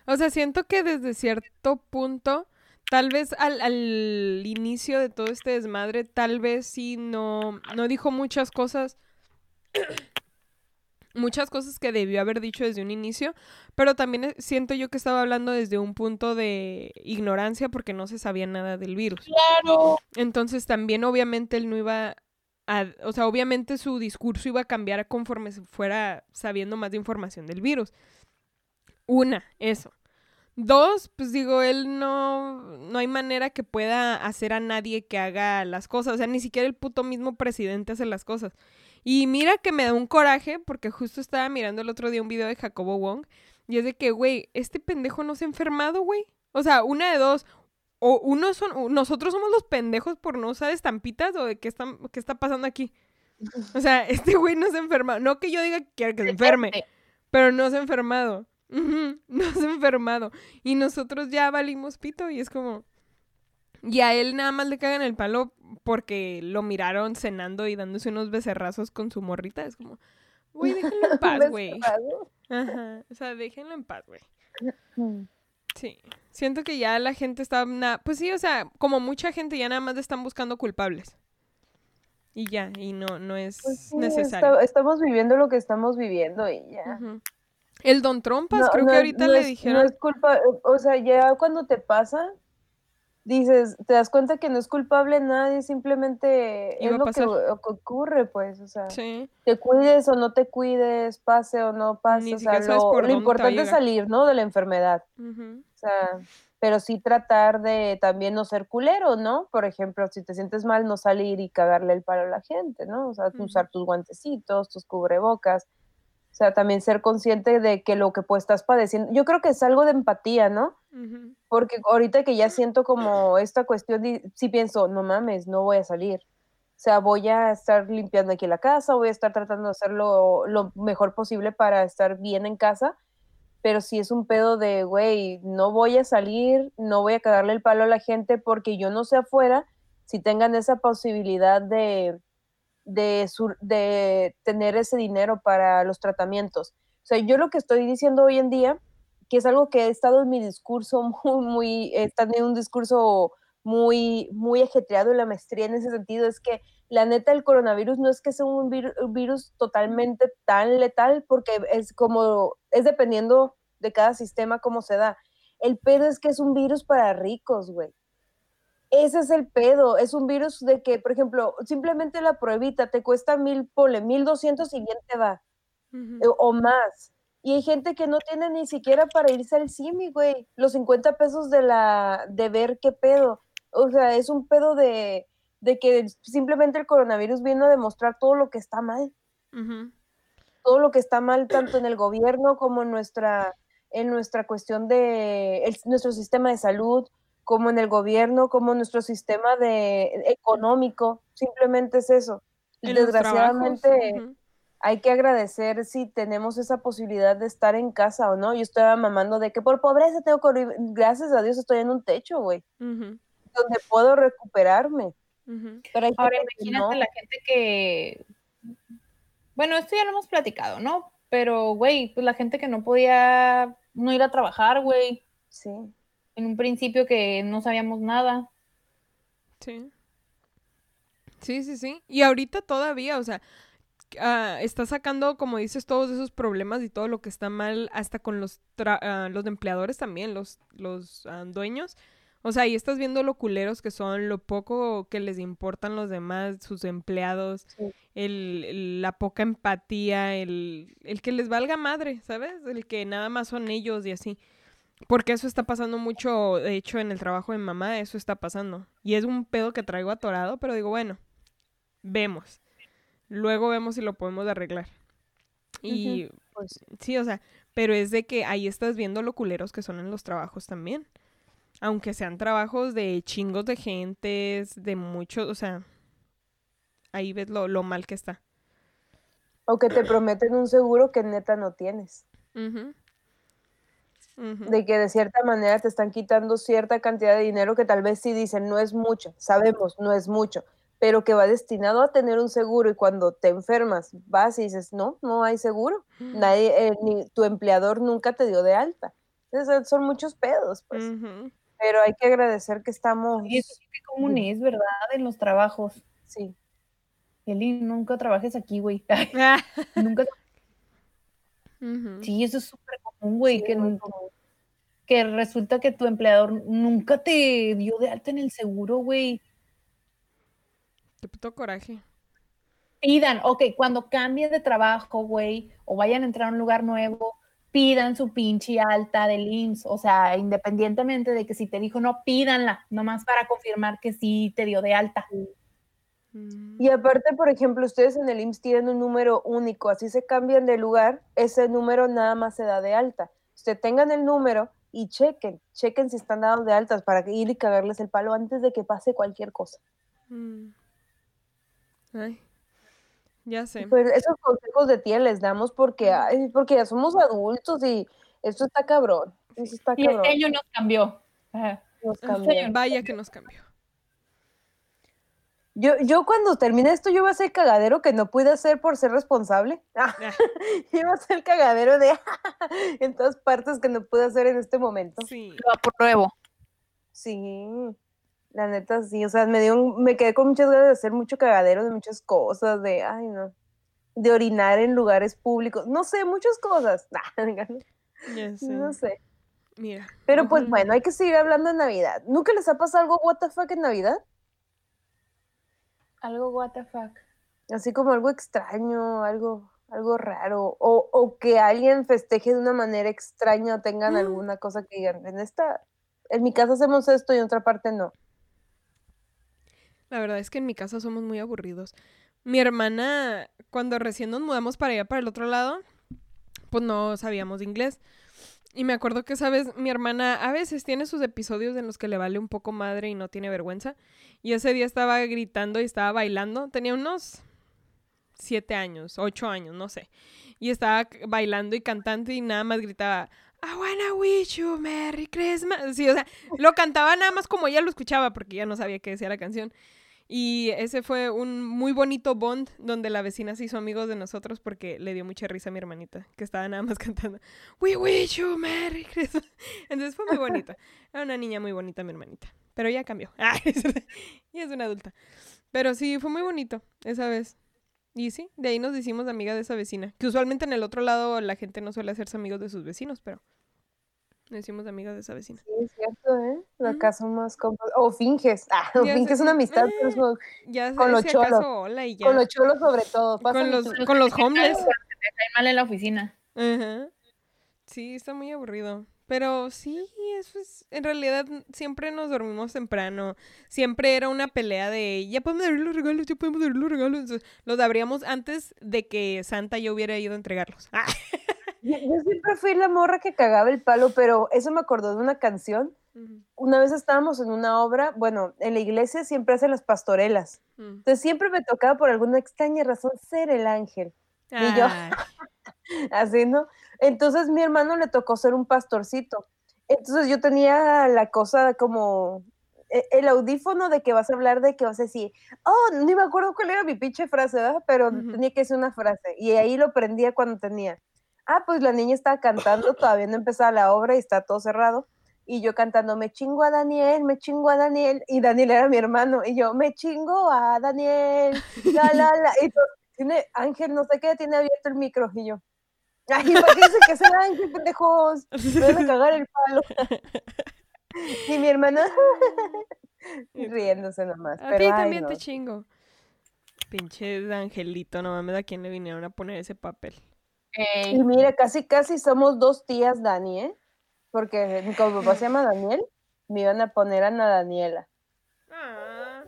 O sea, siento que desde cierto punto, tal vez al, al inicio de todo este desmadre, tal vez sí no, no dijo muchas cosas muchas cosas que debió haber dicho desde un inicio, pero también eh, siento yo que estaba hablando desde un punto de ignorancia porque no se sabía nada del virus. Claro. Entonces también obviamente él no iba a, o sea, obviamente su discurso iba a cambiar conforme se fuera sabiendo más de información del virus. Una, eso. Dos, pues digo, él no, no hay manera que pueda hacer a nadie que haga las cosas. O sea, ni siquiera el puto mismo presidente hace las cosas. Y mira que me da un coraje porque justo estaba mirando el otro día un video de Jacobo Wong y es de que, güey, este pendejo no se ha enfermado, güey. O sea, una de dos. O uno son, nosotros somos los pendejos por no usar estampitas o de qué está, qué está pasando aquí. O sea, este güey no se enferma. No que yo diga que quiera que se enferme. pero no se ha enfermado. no se ha enfermado. Y nosotros ya valimos pito y es como... Y a él nada más le cagan el palo porque lo miraron cenando y dándose unos becerrazos con su morrita. Es como, güey, déjenlo en paz, güey. Ajá, o sea, déjenlo en paz, güey. Sí, siento que ya la gente está, pues sí, o sea, como mucha gente ya nada más están buscando culpables. Y ya, y no, no es pues necesario. estamos viviendo lo que estamos viviendo y ya. El Don Trompas, creo que ahorita le dijeron. No es culpa, o sea, ya cuando te pasa, dices, te das cuenta que no es culpable nadie, simplemente es lo que, ocurre, pues, o sea, te cuides o no te cuides, pase o no pase, o sea, lo, importante es salir, ¿no? De la enfermedad, o sea, pero sí tratar de también no ser culero, ¿no? Por ejemplo, si te sientes mal, no salir y cagarle el palo a la gente, ¿no? O sea, usar tus guantecitos, tus cubrebocas, o sea, también ser consciente de que lo que pues estás padeciendo, yo creo que es algo de empatía, ¿no? Porque ahorita que ya siento como esta cuestión, sí pienso, no mames, no voy a salir. O sea, voy a estar limpiando aquí la casa, voy a estar tratando de hacerlo lo mejor posible para estar bien en casa, pero si es un pedo de, güey, no voy a salir, no voy a cagarle el palo a la gente porque yo no sé afuera si tengan esa posibilidad de, de, tener ese dinero para los tratamientos. O sea, yo lo que estoy diciendo hoy en día, que es algo que he estado en mi discurso muy, muy, he en un discurso muy, muy ajetreado en la maestría en ese sentido, es que la neta el coronavirus no es que sea un virus totalmente tan letal, porque es como, es dependiendo de cada sistema cómo se da. El pedo es que es un virus para ricos, güey. Ese es el pedo, es un virus de que, por ejemplo, simplemente la pruebita te cuesta mil, pole, mil doscientos y bien te va, eh, o más. Y hay gente que no tiene ni siquiera para irse al CIMI, güey, los 50 pesos de la, de ver qué pedo. O sea, es un pedo de, de que simplemente el coronavirus vino a demostrar todo lo que está mal. Todo lo que está mal tanto en el gobierno como en nuestra, en nuestra cuestión de nuestro sistema de salud, como en el gobierno, como en nuestro sistema de, económico, simplemente es eso. Y desgraciadamente hay que agradecer si tenemos esa posibilidad de estar en casa o no. Yo estaba mamando de que por pobreza tengo que, gracias a Dios estoy en un techo, güey, donde puedo recuperarme. Pero Ahora imagínate la gente que, bueno, esto ya lo hemos platicado, ¿no? Pero, güey, pues la gente que no podía no ir a trabajar, güey. Sí en un principio que no sabíamos nada. Sí. Sí, sí, sí. Y ahorita todavía, o sea, ah, está sacando, como dices, todos esos problemas y todo lo que está mal, hasta con los, uh, los empleadores también, los, los ah, dueños. O sea, ahí estás viendo lo culeros que son, lo poco que les importan los demás, sus empleados, el, la poca empatía, el, el que les valga madre, ¿sabes? El que nada más son ellos y así. Porque eso está pasando mucho, de hecho, en el trabajo de mamá, eso está pasando. Y es un pedo que traigo atorado, pero digo, bueno, vemos. Luego vemos si lo podemos arreglar. Y pues, sí, o sea, pero es de que ahí estás viendo lo culeros que son en los trabajos también. Aunque sean trabajos de chingos de gentes, de muchos, o sea, ahí ves lo, lo mal que está. O que te prometen un seguro que neta no tienes de que de cierta manera te están quitando cierta cantidad de dinero que tal vez sí dicen no es mucho, sabemos, no es mucho, pero que va destinado a tener un seguro y cuando te enfermas vas y dices, no, no hay seguro, mm. nadie, eh, ni tu empleador nunca te dio de alta. Entonces, son muchos pedos, pues. Pero hay que agradecer que estamos... Y eso es común es, ¿verdad? En los trabajos. Sí. Eli, nunca trabajes aquí, güey. nunca Sí, eso es súper común, güey, que, que resulta que tu empleador nunca te dio de alta en el seguro, güey. Qué puto coraje. Pidan, ok, cuando cambien de trabajo, güey, o vayan a entrar a un lugar nuevo, pidan su pinche alta del IMSS, o sea, independientemente de que si te dijo no, pídanla, nomás para confirmar que sí te dio de alta. Mm. Y aparte, por ejemplo, ustedes en el IMSS tienen un número único, así se cambian de lugar, ese número nada más se da de alta. Usted tengan el número y chequen, chequen si están dados de altas para ir y cagarles el palo antes de que pase cualquier cosa. Mm. Ya sé. Pues esos consejos de tía les damos porque, ay, porque ya somos adultos y esto está cabrón. Eso está Y cabrón. este año nos cambió. Ajá. Nos cambió. año- Vaya que nos cambió. Yo, yo cuando termine esto, yo voy a hacer el cagadero que no pude hacer por ser responsable. Ah, Yo voy a hacer el cagadero de en todas partes que no pude hacer en este momento. sí. Lo apruebo. Sí, la neta sí. O sea, me dio un- me quedé con muchas ganas de hacer mucho cagadero de muchas cosas, de ay no. De orinar en lugares públicos. No sé, muchas cosas. Sé. No sé. Mira. Pero pues bueno, hay que seguir hablando de Navidad. ¿Nunca les ha pasado algo what the fuck en Navidad? Algo what the fuck. Así como algo extraño, algo, algo raro. O, o que alguien festeje de una manera extraña o tengan Mm. alguna cosa que digan, en esta, en mi casa hacemos esto y en otra parte no. La verdad es que en mi casa somos muy aburridos. Mi hermana, cuando recién nos mudamos para allá, para el otro lado, pues no sabíamos inglés. Y me acuerdo que, ¿sabes? Mi hermana a veces tiene sus episodios en los que le vale un poco madre y no tiene vergüenza. Y ese día estaba gritando y estaba bailando. Tenía unos siete años, ocho años, no sé. Y estaba bailando y cantando y nada más gritaba, I wanna wish you Merry Christmas. Sí, o sea, lo cantaba nada más como ella lo escuchaba porque ya no sabía qué decía la canción. Y ese fue un muy bonito bond donde la vecina se hizo amigos de nosotros porque le dio mucha risa a mi hermanita, que estaba nada más cantando, We wish you Merry Christmas. Entonces fue muy bonita. Era una niña muy bonita mi hermanita. Pero ya cambió. y es una adulta. Pero sí, fue muy bonito esa vez. Y sí, de ahí nos hicimos amiga de esa vecina. Que usualmente en el otro lado la gente no suele hacerse amigos de sus vecinos, pero nos hicimos amigas de esa vecina. Sí, es cierto, ¿eh? Acá somos compas. O finges. Ah, o Ya sé, finges una amistad Eh, son- Ya Con los si acaso, cholos. hola y ya. con los cholos sobre todo. Con los, tu- con los homeless. Te cae mal en la oficina. Ajá. Sí, está muy aburrido. Pero sí, eso es. En realidad, siempre nos dormimos temprano. Siempre era una pelea de ya podemos abrir los regalos, ya podemos abrir los regalos. Entonces, los abríamos antes de que Santa ya hubiera ido a entregarlos. Ah, Yo, yo siempre fui la morra que cagaba el palo, pero eso me acordó de una canción. Una vez estábamos en una obra, bueno, en la iglesia siempre hacen las pastorelas. mm. Entonces siempre me tocaba por alguna extraña razón ser el ángel. Y yo- Ay, así, ¿no? Entonces mi hermano le tocó ser un pastorcito. Entonces yo tenía la cosa como e- el audífono de que vas a hablar de que vas a decir, oh, ni me acuerdo cuál era mi pinche frase, ¿verdad? Pero Ujú. tenía que decir una frase y ahí lo prendía cuando tenía. Ah, pues la niña estaba cantando, todavía no empezaba la obra y está todo cerrado. Y yo cantando, me chingo a Daniel, me chingo a Daniel. Y Daniel era mi hermano. Y yo, me chingo a Daniel, la, la, la. Y todo, tiene Ángel, no sé qué, tiene abierto el micro. Y yo, ay, imagínense que es el Ángel, pendejos. Me van a cagar el palo. y mi hermana riéndose nomás. a ti ay, también no. te chingo. Pinche angelito, no mames, ¿a quién le vinieron a poner ese papel? Y mira, casi, casi somos dos tías Dani, ¿eh? Porque mi como papá se llama Daniel, me iban a poner a Ana Daniela. Ah.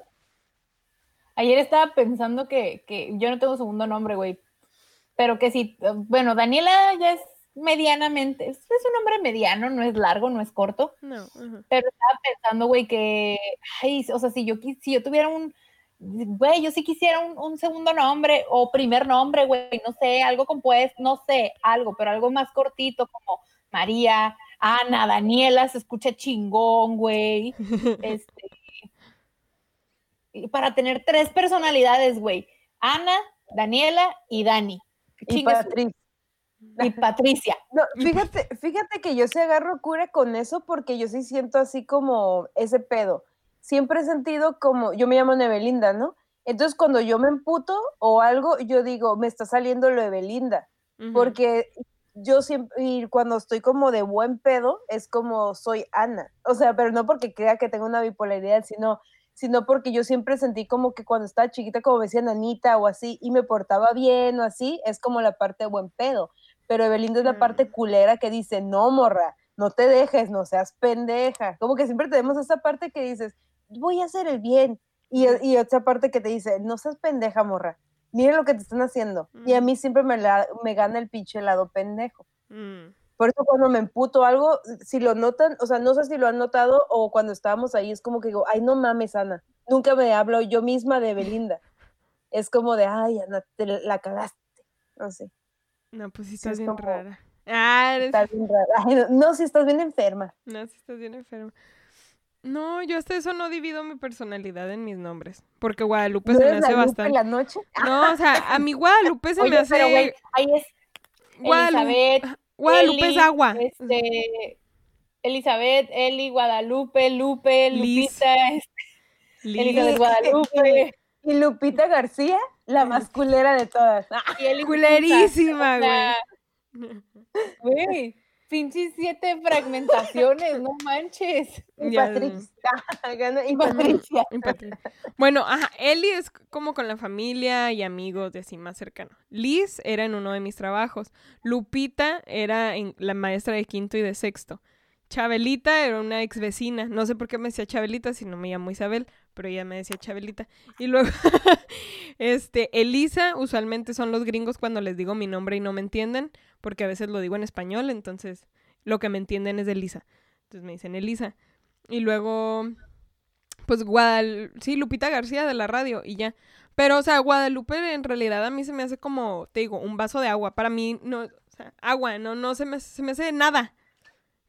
Ayer estaba pensando que, que yo no tengo segundo nombre, güey. Pero que sí, eh, bueno, Daniela ya es medianamente, es, un nombre mediano, no es largo, no es corto. No. Pero estaba pensando, güey, que, ay, o sea, si yo, si yo tuviera un, güey, yo sí quisiera un, un segundo nombre o primer nombre, güey, no sé, algo compuesto, no sé, algo, pero algo más cortito como María, Ana, Daniela, se escucha chingón, güey. Este, y para tener tres personalidades, güey. Ana, Daniela y Dani. Y Patricia. y Patricia. No, fíjate, fíjate que yo sí agarro cura con eso porque yo sí siento así como ese pedo. Siempre he sentido como, yo me llamo Evelinda, ¿no? Entonces cuando yo me emputo o algo, yo digo, me está saliendo lo de Belinda. Porque yo siempre, y cuando estoy como de buen pedo, es como soy Ana. O sea, pero no porque crea que tengo una bipolaridad, sino, sino porque yo siempre sentí como que cuando estaba chiquita, como me decían Anita o así, y me portaba bien o así, es como la parte de buen pedo. Pero Evelinda es la Mm. parte culera que dice, no, morra, no te dejes, no seas pendeja. Como que siempre tenemos esa parte que dices, voy a hacer el bien. Y, y otra parte que te dice, no seas pendeja, morra. Mira lo que te están haciendo. Y a Mm. mí siempre me, la- me gana el pinche lado pendejo. Mm. Por eso cuando me emputo algo, si lo notan, o sea, no sé si lo han notado o cuando estábamos ahí, es como que digo, ay, no mames, Ana. Nunca me hablo yo misma de Belinda. es como de, ay, Ana, te la cagaste. No sé. No, pues sí Sí, estás es bien como- rara. Ah, eres... Estás bien rara. Ay, no, no, si estás bien enferma. No, sí estás bien enferma. No, yo hasta eso no divido mi personalidad en mis nombres. Porque Guadalupe ¿No se me hace bastante. en la noche? No, o sea, a mi Guadalupe se me hace. pero güey, ahí es Guadalupe, Elizabeth, Guadalupe es agua. este, Elizabeth, Eli, Guadalupe, Lupe. Lupita, este, Liz. Elizabeth Guadalupe. Y Lupita García, la más culera de todas. Y Culerísima, sea, Güey, pinches siete fragmentaciones, no manches. Y Patricia. Ah, y Patricia. Bueno, ajá, Eli es como con la familia y amigos de así más cercano. Liz era en uno de mis trabajos. Lupita era en la maestra de quinto y de sexto. Chabelita era una ex vecina. No sé por qué me decía Chabelita si no me llamo Isabel, pero ella me decía Chabelita. Y luego, este, Elisa, usualmente son los gringos cuando les digo mi nombre y no me entienden, porque a veces lo digo en español, entonces lo que me entienden es Elisa. Entonces me dicen Elisa. Y luego, pues Guadal... Sí, Lupita García de la radio y ya. Pero, o sea, Guadalupe en realidad a mí se me hace como, te digo, un vaso de agua. Para mí, no, o sea, agua, no, no se me, se me hace nada.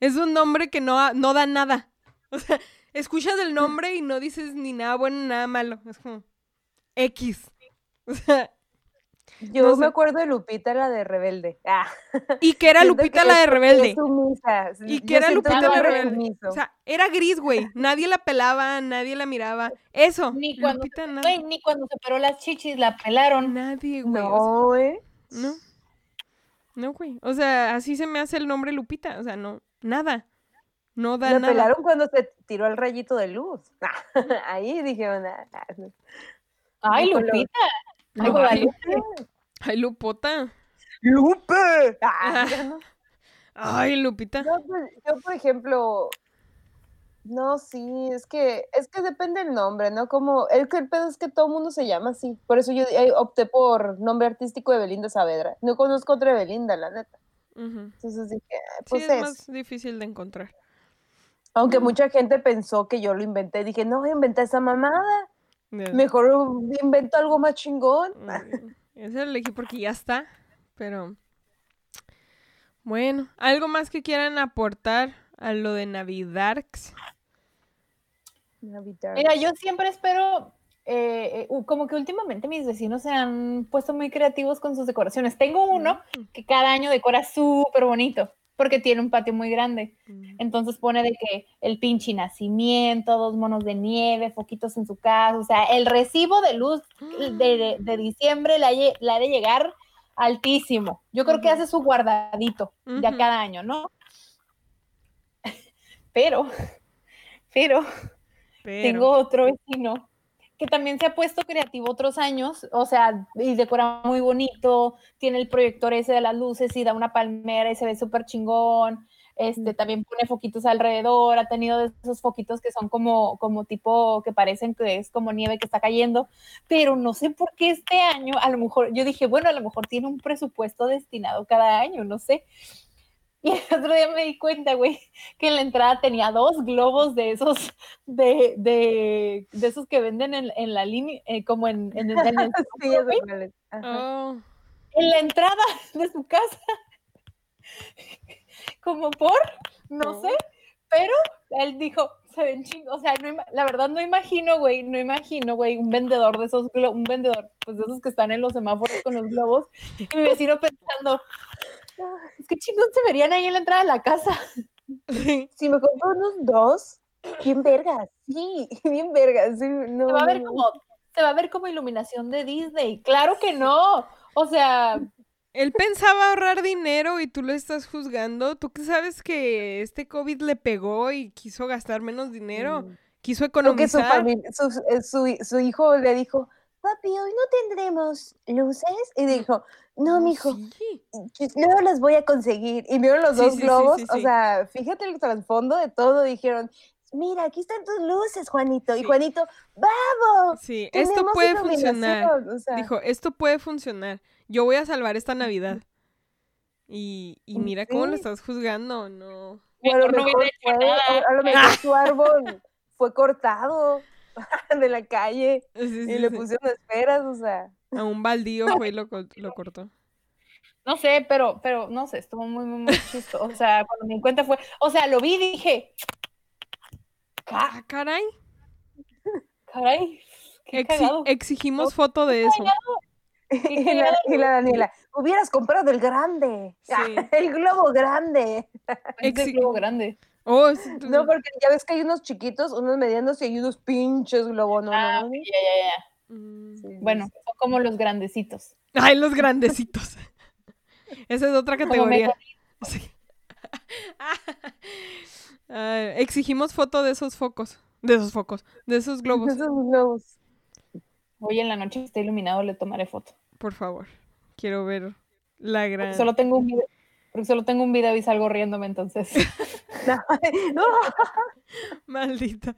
Es un nombre que no, no da nada. O sea, escuchas el nombre y no dices ni nada bueno ni nada malo. Es como X. O sea, Yo No sé. me acuerdo de Lupita, la de Rebelde. Ah, y que era siento Lupita que la de Rebelde. Y Yo que era Lupita la es Rebelde. sumiso. O sea, era gris, güey. Nadie la pelaba, nadie la miraba. Eso. Ni cuando, Lupita, nada. güey, ni cuando se operó las chichis la pelaron. Nadie, güey. o sea, no, ¿eh? No. No, güey. O sea, así se me hace el nombre Lupita. O sea, no. Nada. No da La nada. pelaron cuando se tiró el rayito de luz. Ahí dijeron, ah, ah. Ay. Lupita. No, Ay, ay, ay, Lupota. ¡Lupe! Ah, no. Ay, Lupita. Yo, pues, yo, por ejemplo, no, sí, es que, es que depende el nombre, ¿no? Como, el que el pedo es que todo el mundo se llama así. Por eso yo eh, opté por nombre artístico de Belinda Saavedra. No conozco otra Belinda, la neta. Entonces dije, Sí, pues es es. más difícil de encontrar. Aunque mucha gente pensó que yo lo inventé, dije, no, inventé esa mamada. Mejor invento algo más chingón. Mm, Ese lo elegí porque ya está. Pero. Bueno, ¿algo más que quieran aportar a lo de Navidarks? Navidad. Mira, yo siempre espero, eh, eh, como que últimamente mis vecinos se han puesto muy creativos con sus decoraciones. Tengo uno que cada año decora súper bonito, porque tiene un patio muy grande. Mm. Entonces pone de que el pinche nacimiento, dos monos de nieve, foquitos en su casa, o sea, el recibo de luz de, de- de diciembre le ha, de llegar altísimo. Yo creo que hace su guardadito ya Ujú. cada año, ¿no? Pero, pero Pero. tengo otro vecino que también se ha puesto creativo otros años, o sea, y decora muy bonito, tiene el proyector ese de las luces y da una palmera y se ve súper chingón. Este, también pone foquitos alrededor, ha tenido de esos foquitos que son como, como tipo, que parecen que es como nieve que está cayendo, pero no sé por qué este año, a lo mejor, yo dije, bueno, a lo mejor tiene un presupuesto destinado cada año, no sé. Y el otro día me di cuenta, güey, que en la entrada tenía dos globos de esos, de, de, de esos que venden en, en la línea, eh, como en, en, el- en el- Sí, es. Oh, en la entrada de su casa. Como por, no Oh. sé, pero él dijo, se ven chingos, o sea, no la verdad no imagino, güey, no imagino, güey, un vendedor de esos globos, un vendedor, pues de esos que están en los semáforos con los globos, y mi vecino pensando, es que chingón se verían ahí en la entrada de la casa. sí. Si me compro unos dos, bien vergas, sí, bien vergas. Sí, no, Se va a ver no. como, se va a ver como iluminación de Disney, claro que no, o sea, Él pensaba ahorrar dinero y tú lo estás juzgando. ¿Tú qué sabes que este COVID le pegó y quiso gastar menos dinero? Mm. Quiso Creo que su, economizar. su, eh, su- su hijo le dijo, papi, hoy no tendremos luces. Y dijo, no, Oh, mijo, sí. luego las voy a conseguir. Y vieron los Sí, dos sí, sí, globos. sí, O sea, fíjate el trasfondo de todo. Dijeron, mira, aquí están tus luces, Juanito. Y. Juanito, ¡vamos! Sí, esto puede funcionar. iluminación", o sea, Dijo, esto puede funcionar. Yo voy a salvar esta Navidad. Y, y mira cómo lo estás juzgando, no. a lo mejor no fue- a lo mejor su árbol fue cortado. de la calle Sí, sí, y le sí. pusieron esferas, o sea. A un baldío fue y lo, lo cortó. No sé, pero, pero no sé, estuvo muy, muy, muy chistoso. O sea, cuando me di cuenta fue, o sea, lo vi y dije, "Ca- Ah, caray. caray, qué Exi- cagado. exigimos foto de eso. Y la, cagado, y la Daniela, hubieras comprado el grande, Sí. el globo grande. Exi- globo grande. Oh, sí, tú- No, porque ya ves que hay unos chiquitos, unos medianos y hay unos pinches globos, no, Ah, no, ya, ya, ya. Mm. Sí, Bueno, sí. son como los grandecitos. Ay, los grandecitos. Esa es otra categoría. Sí. Exigimos foto de esos focos. De esos focos. De esos globos. Esos globos. Hoy en la noche que esté iluminado le tomaré foto. Por favor. Quiero ver la gran. solo tengo un video, porque solo tengo un video y salgo riéndome entonces. No, Maldita.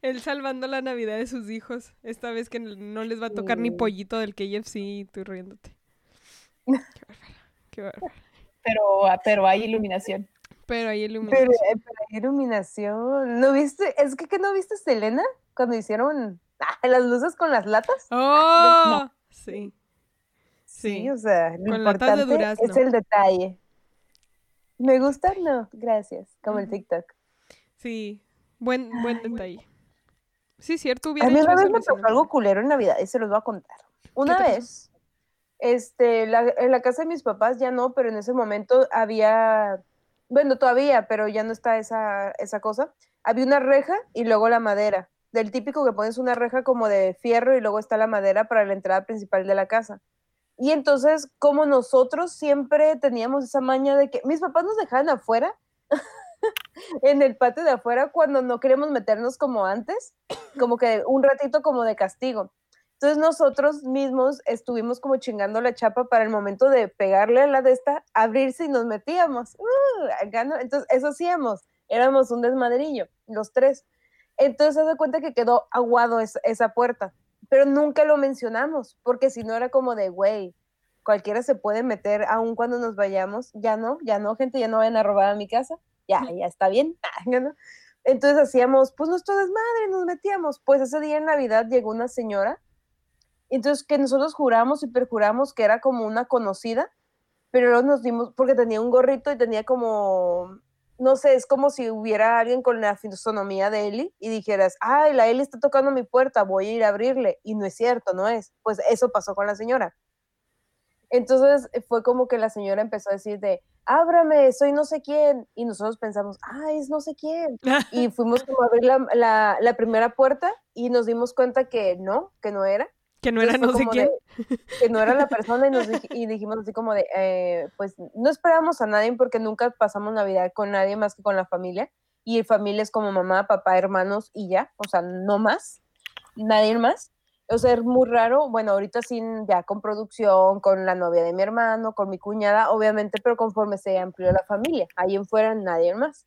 Él salvando la Navidad de sus hijos. Esta vez que no les va a tocar ni pollito del KFC y tú riéndote. Qué bárbaro. Qué bárbaro. pero, pero hay iluminación. Pero hay pero, iluminación. eh, pero hay iluminación. ¿No viste? Es que, ¿que no viste Selena cuando hicieron ah, las luces con las latas? ¡Oh! Sí. Sí, Sí. o sea, lo Con latas de importante es durazno. el detalle. ¿Me gusta? No, gracias. Como el. TikTok. Sí. Buen, buen detalle. Sí, cierto, A mí una vez me pasó algo culero en Navidad y se los voy a contar. Una vez, este, la- en la casa de mis papás ya no, pero en ese momento había, bueno, todavía, pero ya no está esa, esa cosa. Había una reja y luego la madera. Del típico que pones una reja como de fierro y luego está la madera para la entrada principal de la casa. Y entonces, como nosotros siempre teníamos esa maña de que mis papás nos dejaban afuera, en el patio de afuera, cuando no queríamos meternos como antes, como que un ratito como de castigo. Entonces nosotros mismos estuvimos como chingando la chapa para el momento de pegarle a la de esta, abrirse y nos metíamos. ¡Uh! Entonces eso hacíamos, éramos un desmadrillo, los tres. Entonces se da cuenta que quedó aguado es- esa puerta, pero nunca lo mencionamos, porque si no era como de, güey, cualquiera se puede meter aun cuando nos vayamos, ya no, ya no, gente, ya no vayan a robar a mi casa, ya, ya está bien, ya no. Entonces hacíamos, pues nuestro desmadre, nos metíamos. Pues ese día en Navidad llegó una señora, entonces que nosotros juramos y perjuramos que era como una conocida, pero luego nos dimos, porque tenía un gorrito y tenía como, no sé, es como si hubiera alguien con la fisonomía de Eli y dijeras, ay, la Eli está tocando mi puerta, voy a ir a abrirle. Y no es cierto, no es. Pues eso pasó con la señora. Entonces eh, fue como que la señora empezó a decir de, ábrame, soy no sé quién. Y nosotros pensamos, ah, es no sé quién. Y fuimos como a abrir la, la- la primera puerta y nos dimos cuenta que no, que no era. Que no era no sé quién. de- que no era la persona y, nos dij- y dijimos así como de, eh, pues no esperábamos a nadie porque nunca pasamos Navidad con nadie más que con la familia. Y familia es como mamá, papá, hermanos y ya, o sea, no más, nadie más. O sea, es muy raro, bueno, ahorita sí, ya con producción, con la novia de mi hermano, con mi cuñada, obviamente, pero conforme se amplió la familia, ahí en fuera nadie más.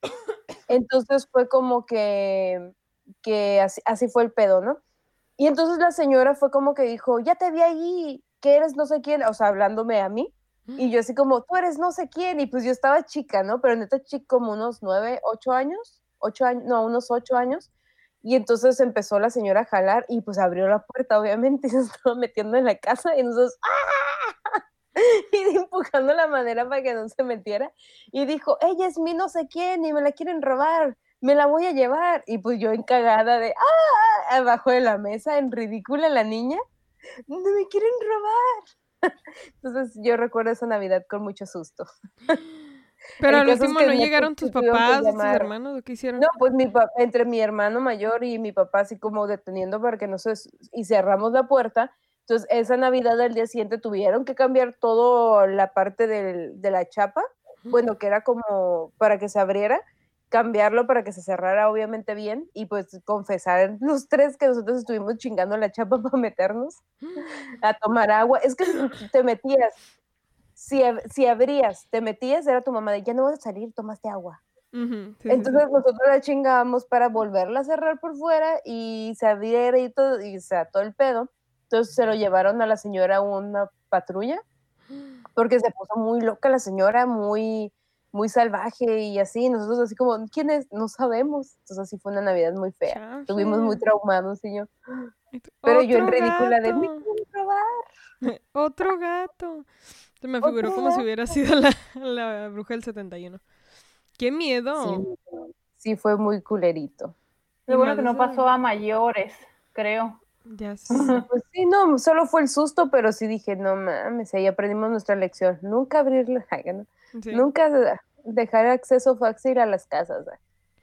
Entonces fue como que, que así, así fue el pedo, ¿no? Y entonces la señora fue como que dijo, ya te vi allí, que eres no sé quién, o sea, hablándome a mí. Y yo así como, tú eres no sé quién, y pues yo estaba chica, ¿no? Pero neta chica como unos nueve, ocho años, ocho años, no, unos ocho años. Y entonces empezó la señora a jalar y pues abrió la puerta, obviamente, y se estaba metiendo en la casa y nosotros, ¡ah! Y empujando la madera para que no se metiera. Y dijo, ella es mi no sé quién y me la quieren robar, me la voy a llevar. Y pues yo encagada de, ¡ah! Abajo de la mesa, en ridícula la niña, no me quieren robar. Entonces yo recuerdo esa Navidad con mucho susto. Pero al último no llegaron tu- tus papás, tus hermanos, ¿o qué hicieron? No, pues mi entre mi hermano mayor y mi papá así como deteniendo para que no se... y cerramos la puerta. Entonces esa Navidad al día siguiente tuvieron que cambiar toda la parte del- de la chapa, bueno, que era como para que se abriera, cambiarlo para que se cerrara obviamente bien y pues confesar los tres que nosotros estuvimos chingando la chapa para meternos a tomar agua. Es que te metías, si, si abrías, te metías, era tu mamá de ya no vas a salir, tomaste agua. Ujú, sí, sí, sí. Entonces nosotros la chingábamos para volverla a cerrar por fuera y se abriera y todo, y o sea, todo el pedo. Entonces se lo llevaron a la señora a una patrulla porque se puso muy loca la señora, muy, muy salvaje y así, nosotros así como, ¿quién es? No sabemos. Entonces así fue una Navidad muy fea. Chale. Estuvimos muy traumados y yo. Pero yo en "Otro ridícula de, gato". "Me quieren robar". Otro gato. Se me figuró como si hubiera sido la, la bruja del 71. ¡Qué miedo! Sí, sí, fue muy culerito. Bueno que no de- pasó a mayores, creo. Ya sé. Pues sí, no, solo fue el susto, pero sí dije, no mames, ahí aprendimos nuestra lección. Nunca abrirle, ¿no? Sí. nunca de- dejar acceso fácil a las casas.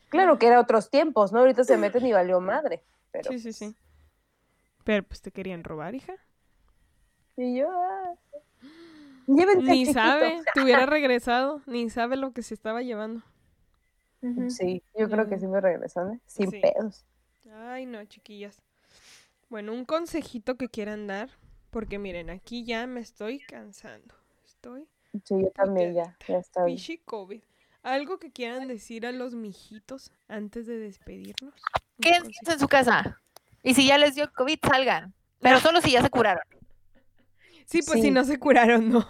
Claro que era otros tiempos, ¿no? Ahorita se meten y valió madre. Pero, Sí, sí, sí. Pero pues te querían robar, hija. Y yo, ah, Ni chiquito. sabe, te hubiera regresado, ni sabe lo que se estaba llevando. Sí, yo creo que sí me regresan, ¿eh? Sin Sí. pedos. Ay, no, chiquillas. Bueno, un consejito que quieran dar, porque miren, aquí ya me estoy cansando. Estoy Sí, yo también ya, ya está bien. pichi COVID. Algo que quieran decir a los mijitos antes de despedirnos. Quédense en su casa. Y si ya les dio COVID, salgan. Pero solo si ya se curaron. Sí, pues Sí. si no se curaron, ¿no?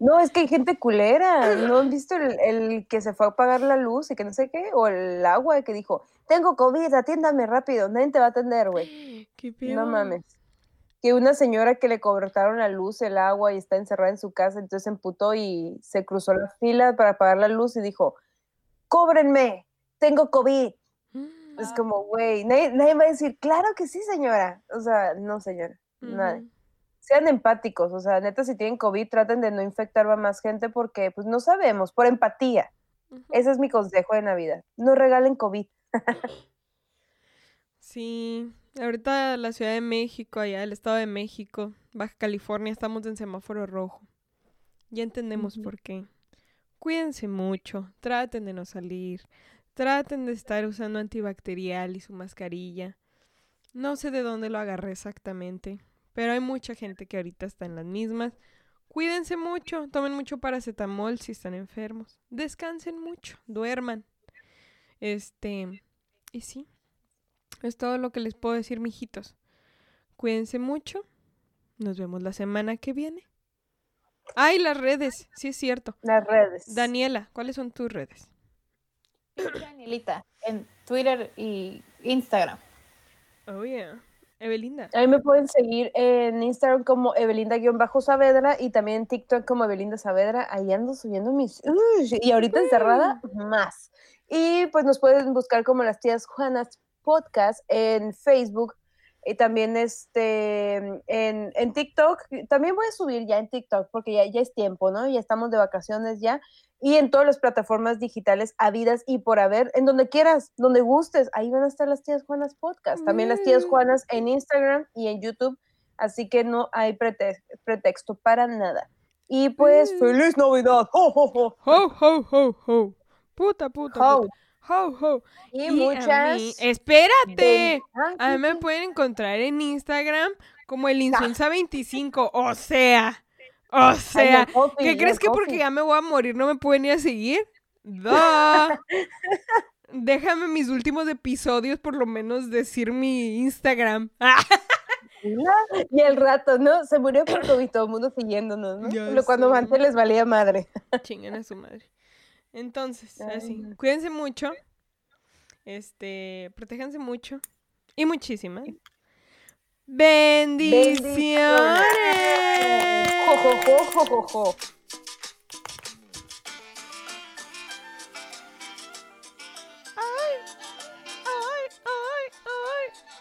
No, es que hay gente culera. ¿No han visto el, el que se fue a apagar la luz y que no sé qué? O el agua que dijo, tengo COVID, atiéndame rápido, nadie te va a atender, güey. Qué No pedo. mames. Que una señora que le cortaron la luz, el agua y está encerrada en su casa, entonces se emputó y se cruzó la fila para apagar la luz y dijo, cóbrenme, tengo COVID. Es como, güey, nadie, nadie va a decir, claro que sí, señora. O sea, no, señora, ujú. Sean empáticos, o sea, neta, si tienen COVID, traten de no infectar a más gente porque, pues, no sabemos, por empatía. Ese es mi consejo de Navidad. No regalen COVID. Sí, ahorita la Ciudad de México, allá el Estado de México, Baja California, estamos en semáforo rojo. Ya entendemos por qué. Cuídense mucho, traten de no salir, traten de estar usando antibacterial y su mascarilla. No sé de dónde lo agarré exactamente, pero hay mucha gente que ahorita está en las mismas. Cuídense mucho, tomen mucho paracetamol si están enfermos. Descansen mucho, duerman. Este, y sí, es todo lo que les puedo decir, mijitos. Cuídense mucho. Nos vemos la semana que viene. Ay, las redes, sí es cierto. Las redes. Daniela, ¿cuáles son tus redes? Danielita, en Twitter y Instagram. Oh, yeah. Evelinda. A mí me pueden seguir en Instagram como Evelinda-Saavedra y también en TikTok como Evelinda Saavedra. Ahí ando subiendo mis... Uy, y ahorita encerrada, más. Y pues nos pueden buscar como las tías Juanas Podcast en Facebook y también este en, en TikTok. También voy a subir ya en TikTok porque ya, ya es tiempo, ¿no? Ya estamos de vacaciones ya. Y en todas las plataformas digitales habidas y por haber, en donde quieras, donde gustes, ahí van a estar las tías Juanas Podcast. También las tías Mm. Juanas en Instagram y en YouTube. Así que no hay prete- pretexto para nada. Y pues, Mm. ¡Feliz Navidad! ¡Ho, ho, ho! Ho, ho, ho, ho. Puta, puta, puta. Ho, ho. Y, muchas. mí- Espérate. A mí sí, me pueden encontrar en Instagram como el Insunza25. O sea, o sea. ¿Qué crees que porque ya me voy a morir no me pueden ir a seguir? ¡Da! Déjame mis últimos episodios por lo menos decir mi Instagram. Y el rato, ¿no? Se murió por COVID, todo el mundo siguiéndonos, ¿no? Lo cuando antes les valía madre. chingan a su madre. Entonces, Ay, así, cuídense mucho. Este, protéjanse mucho. Y muchísimas. Bendiciones. Jo, jo, jo, jo.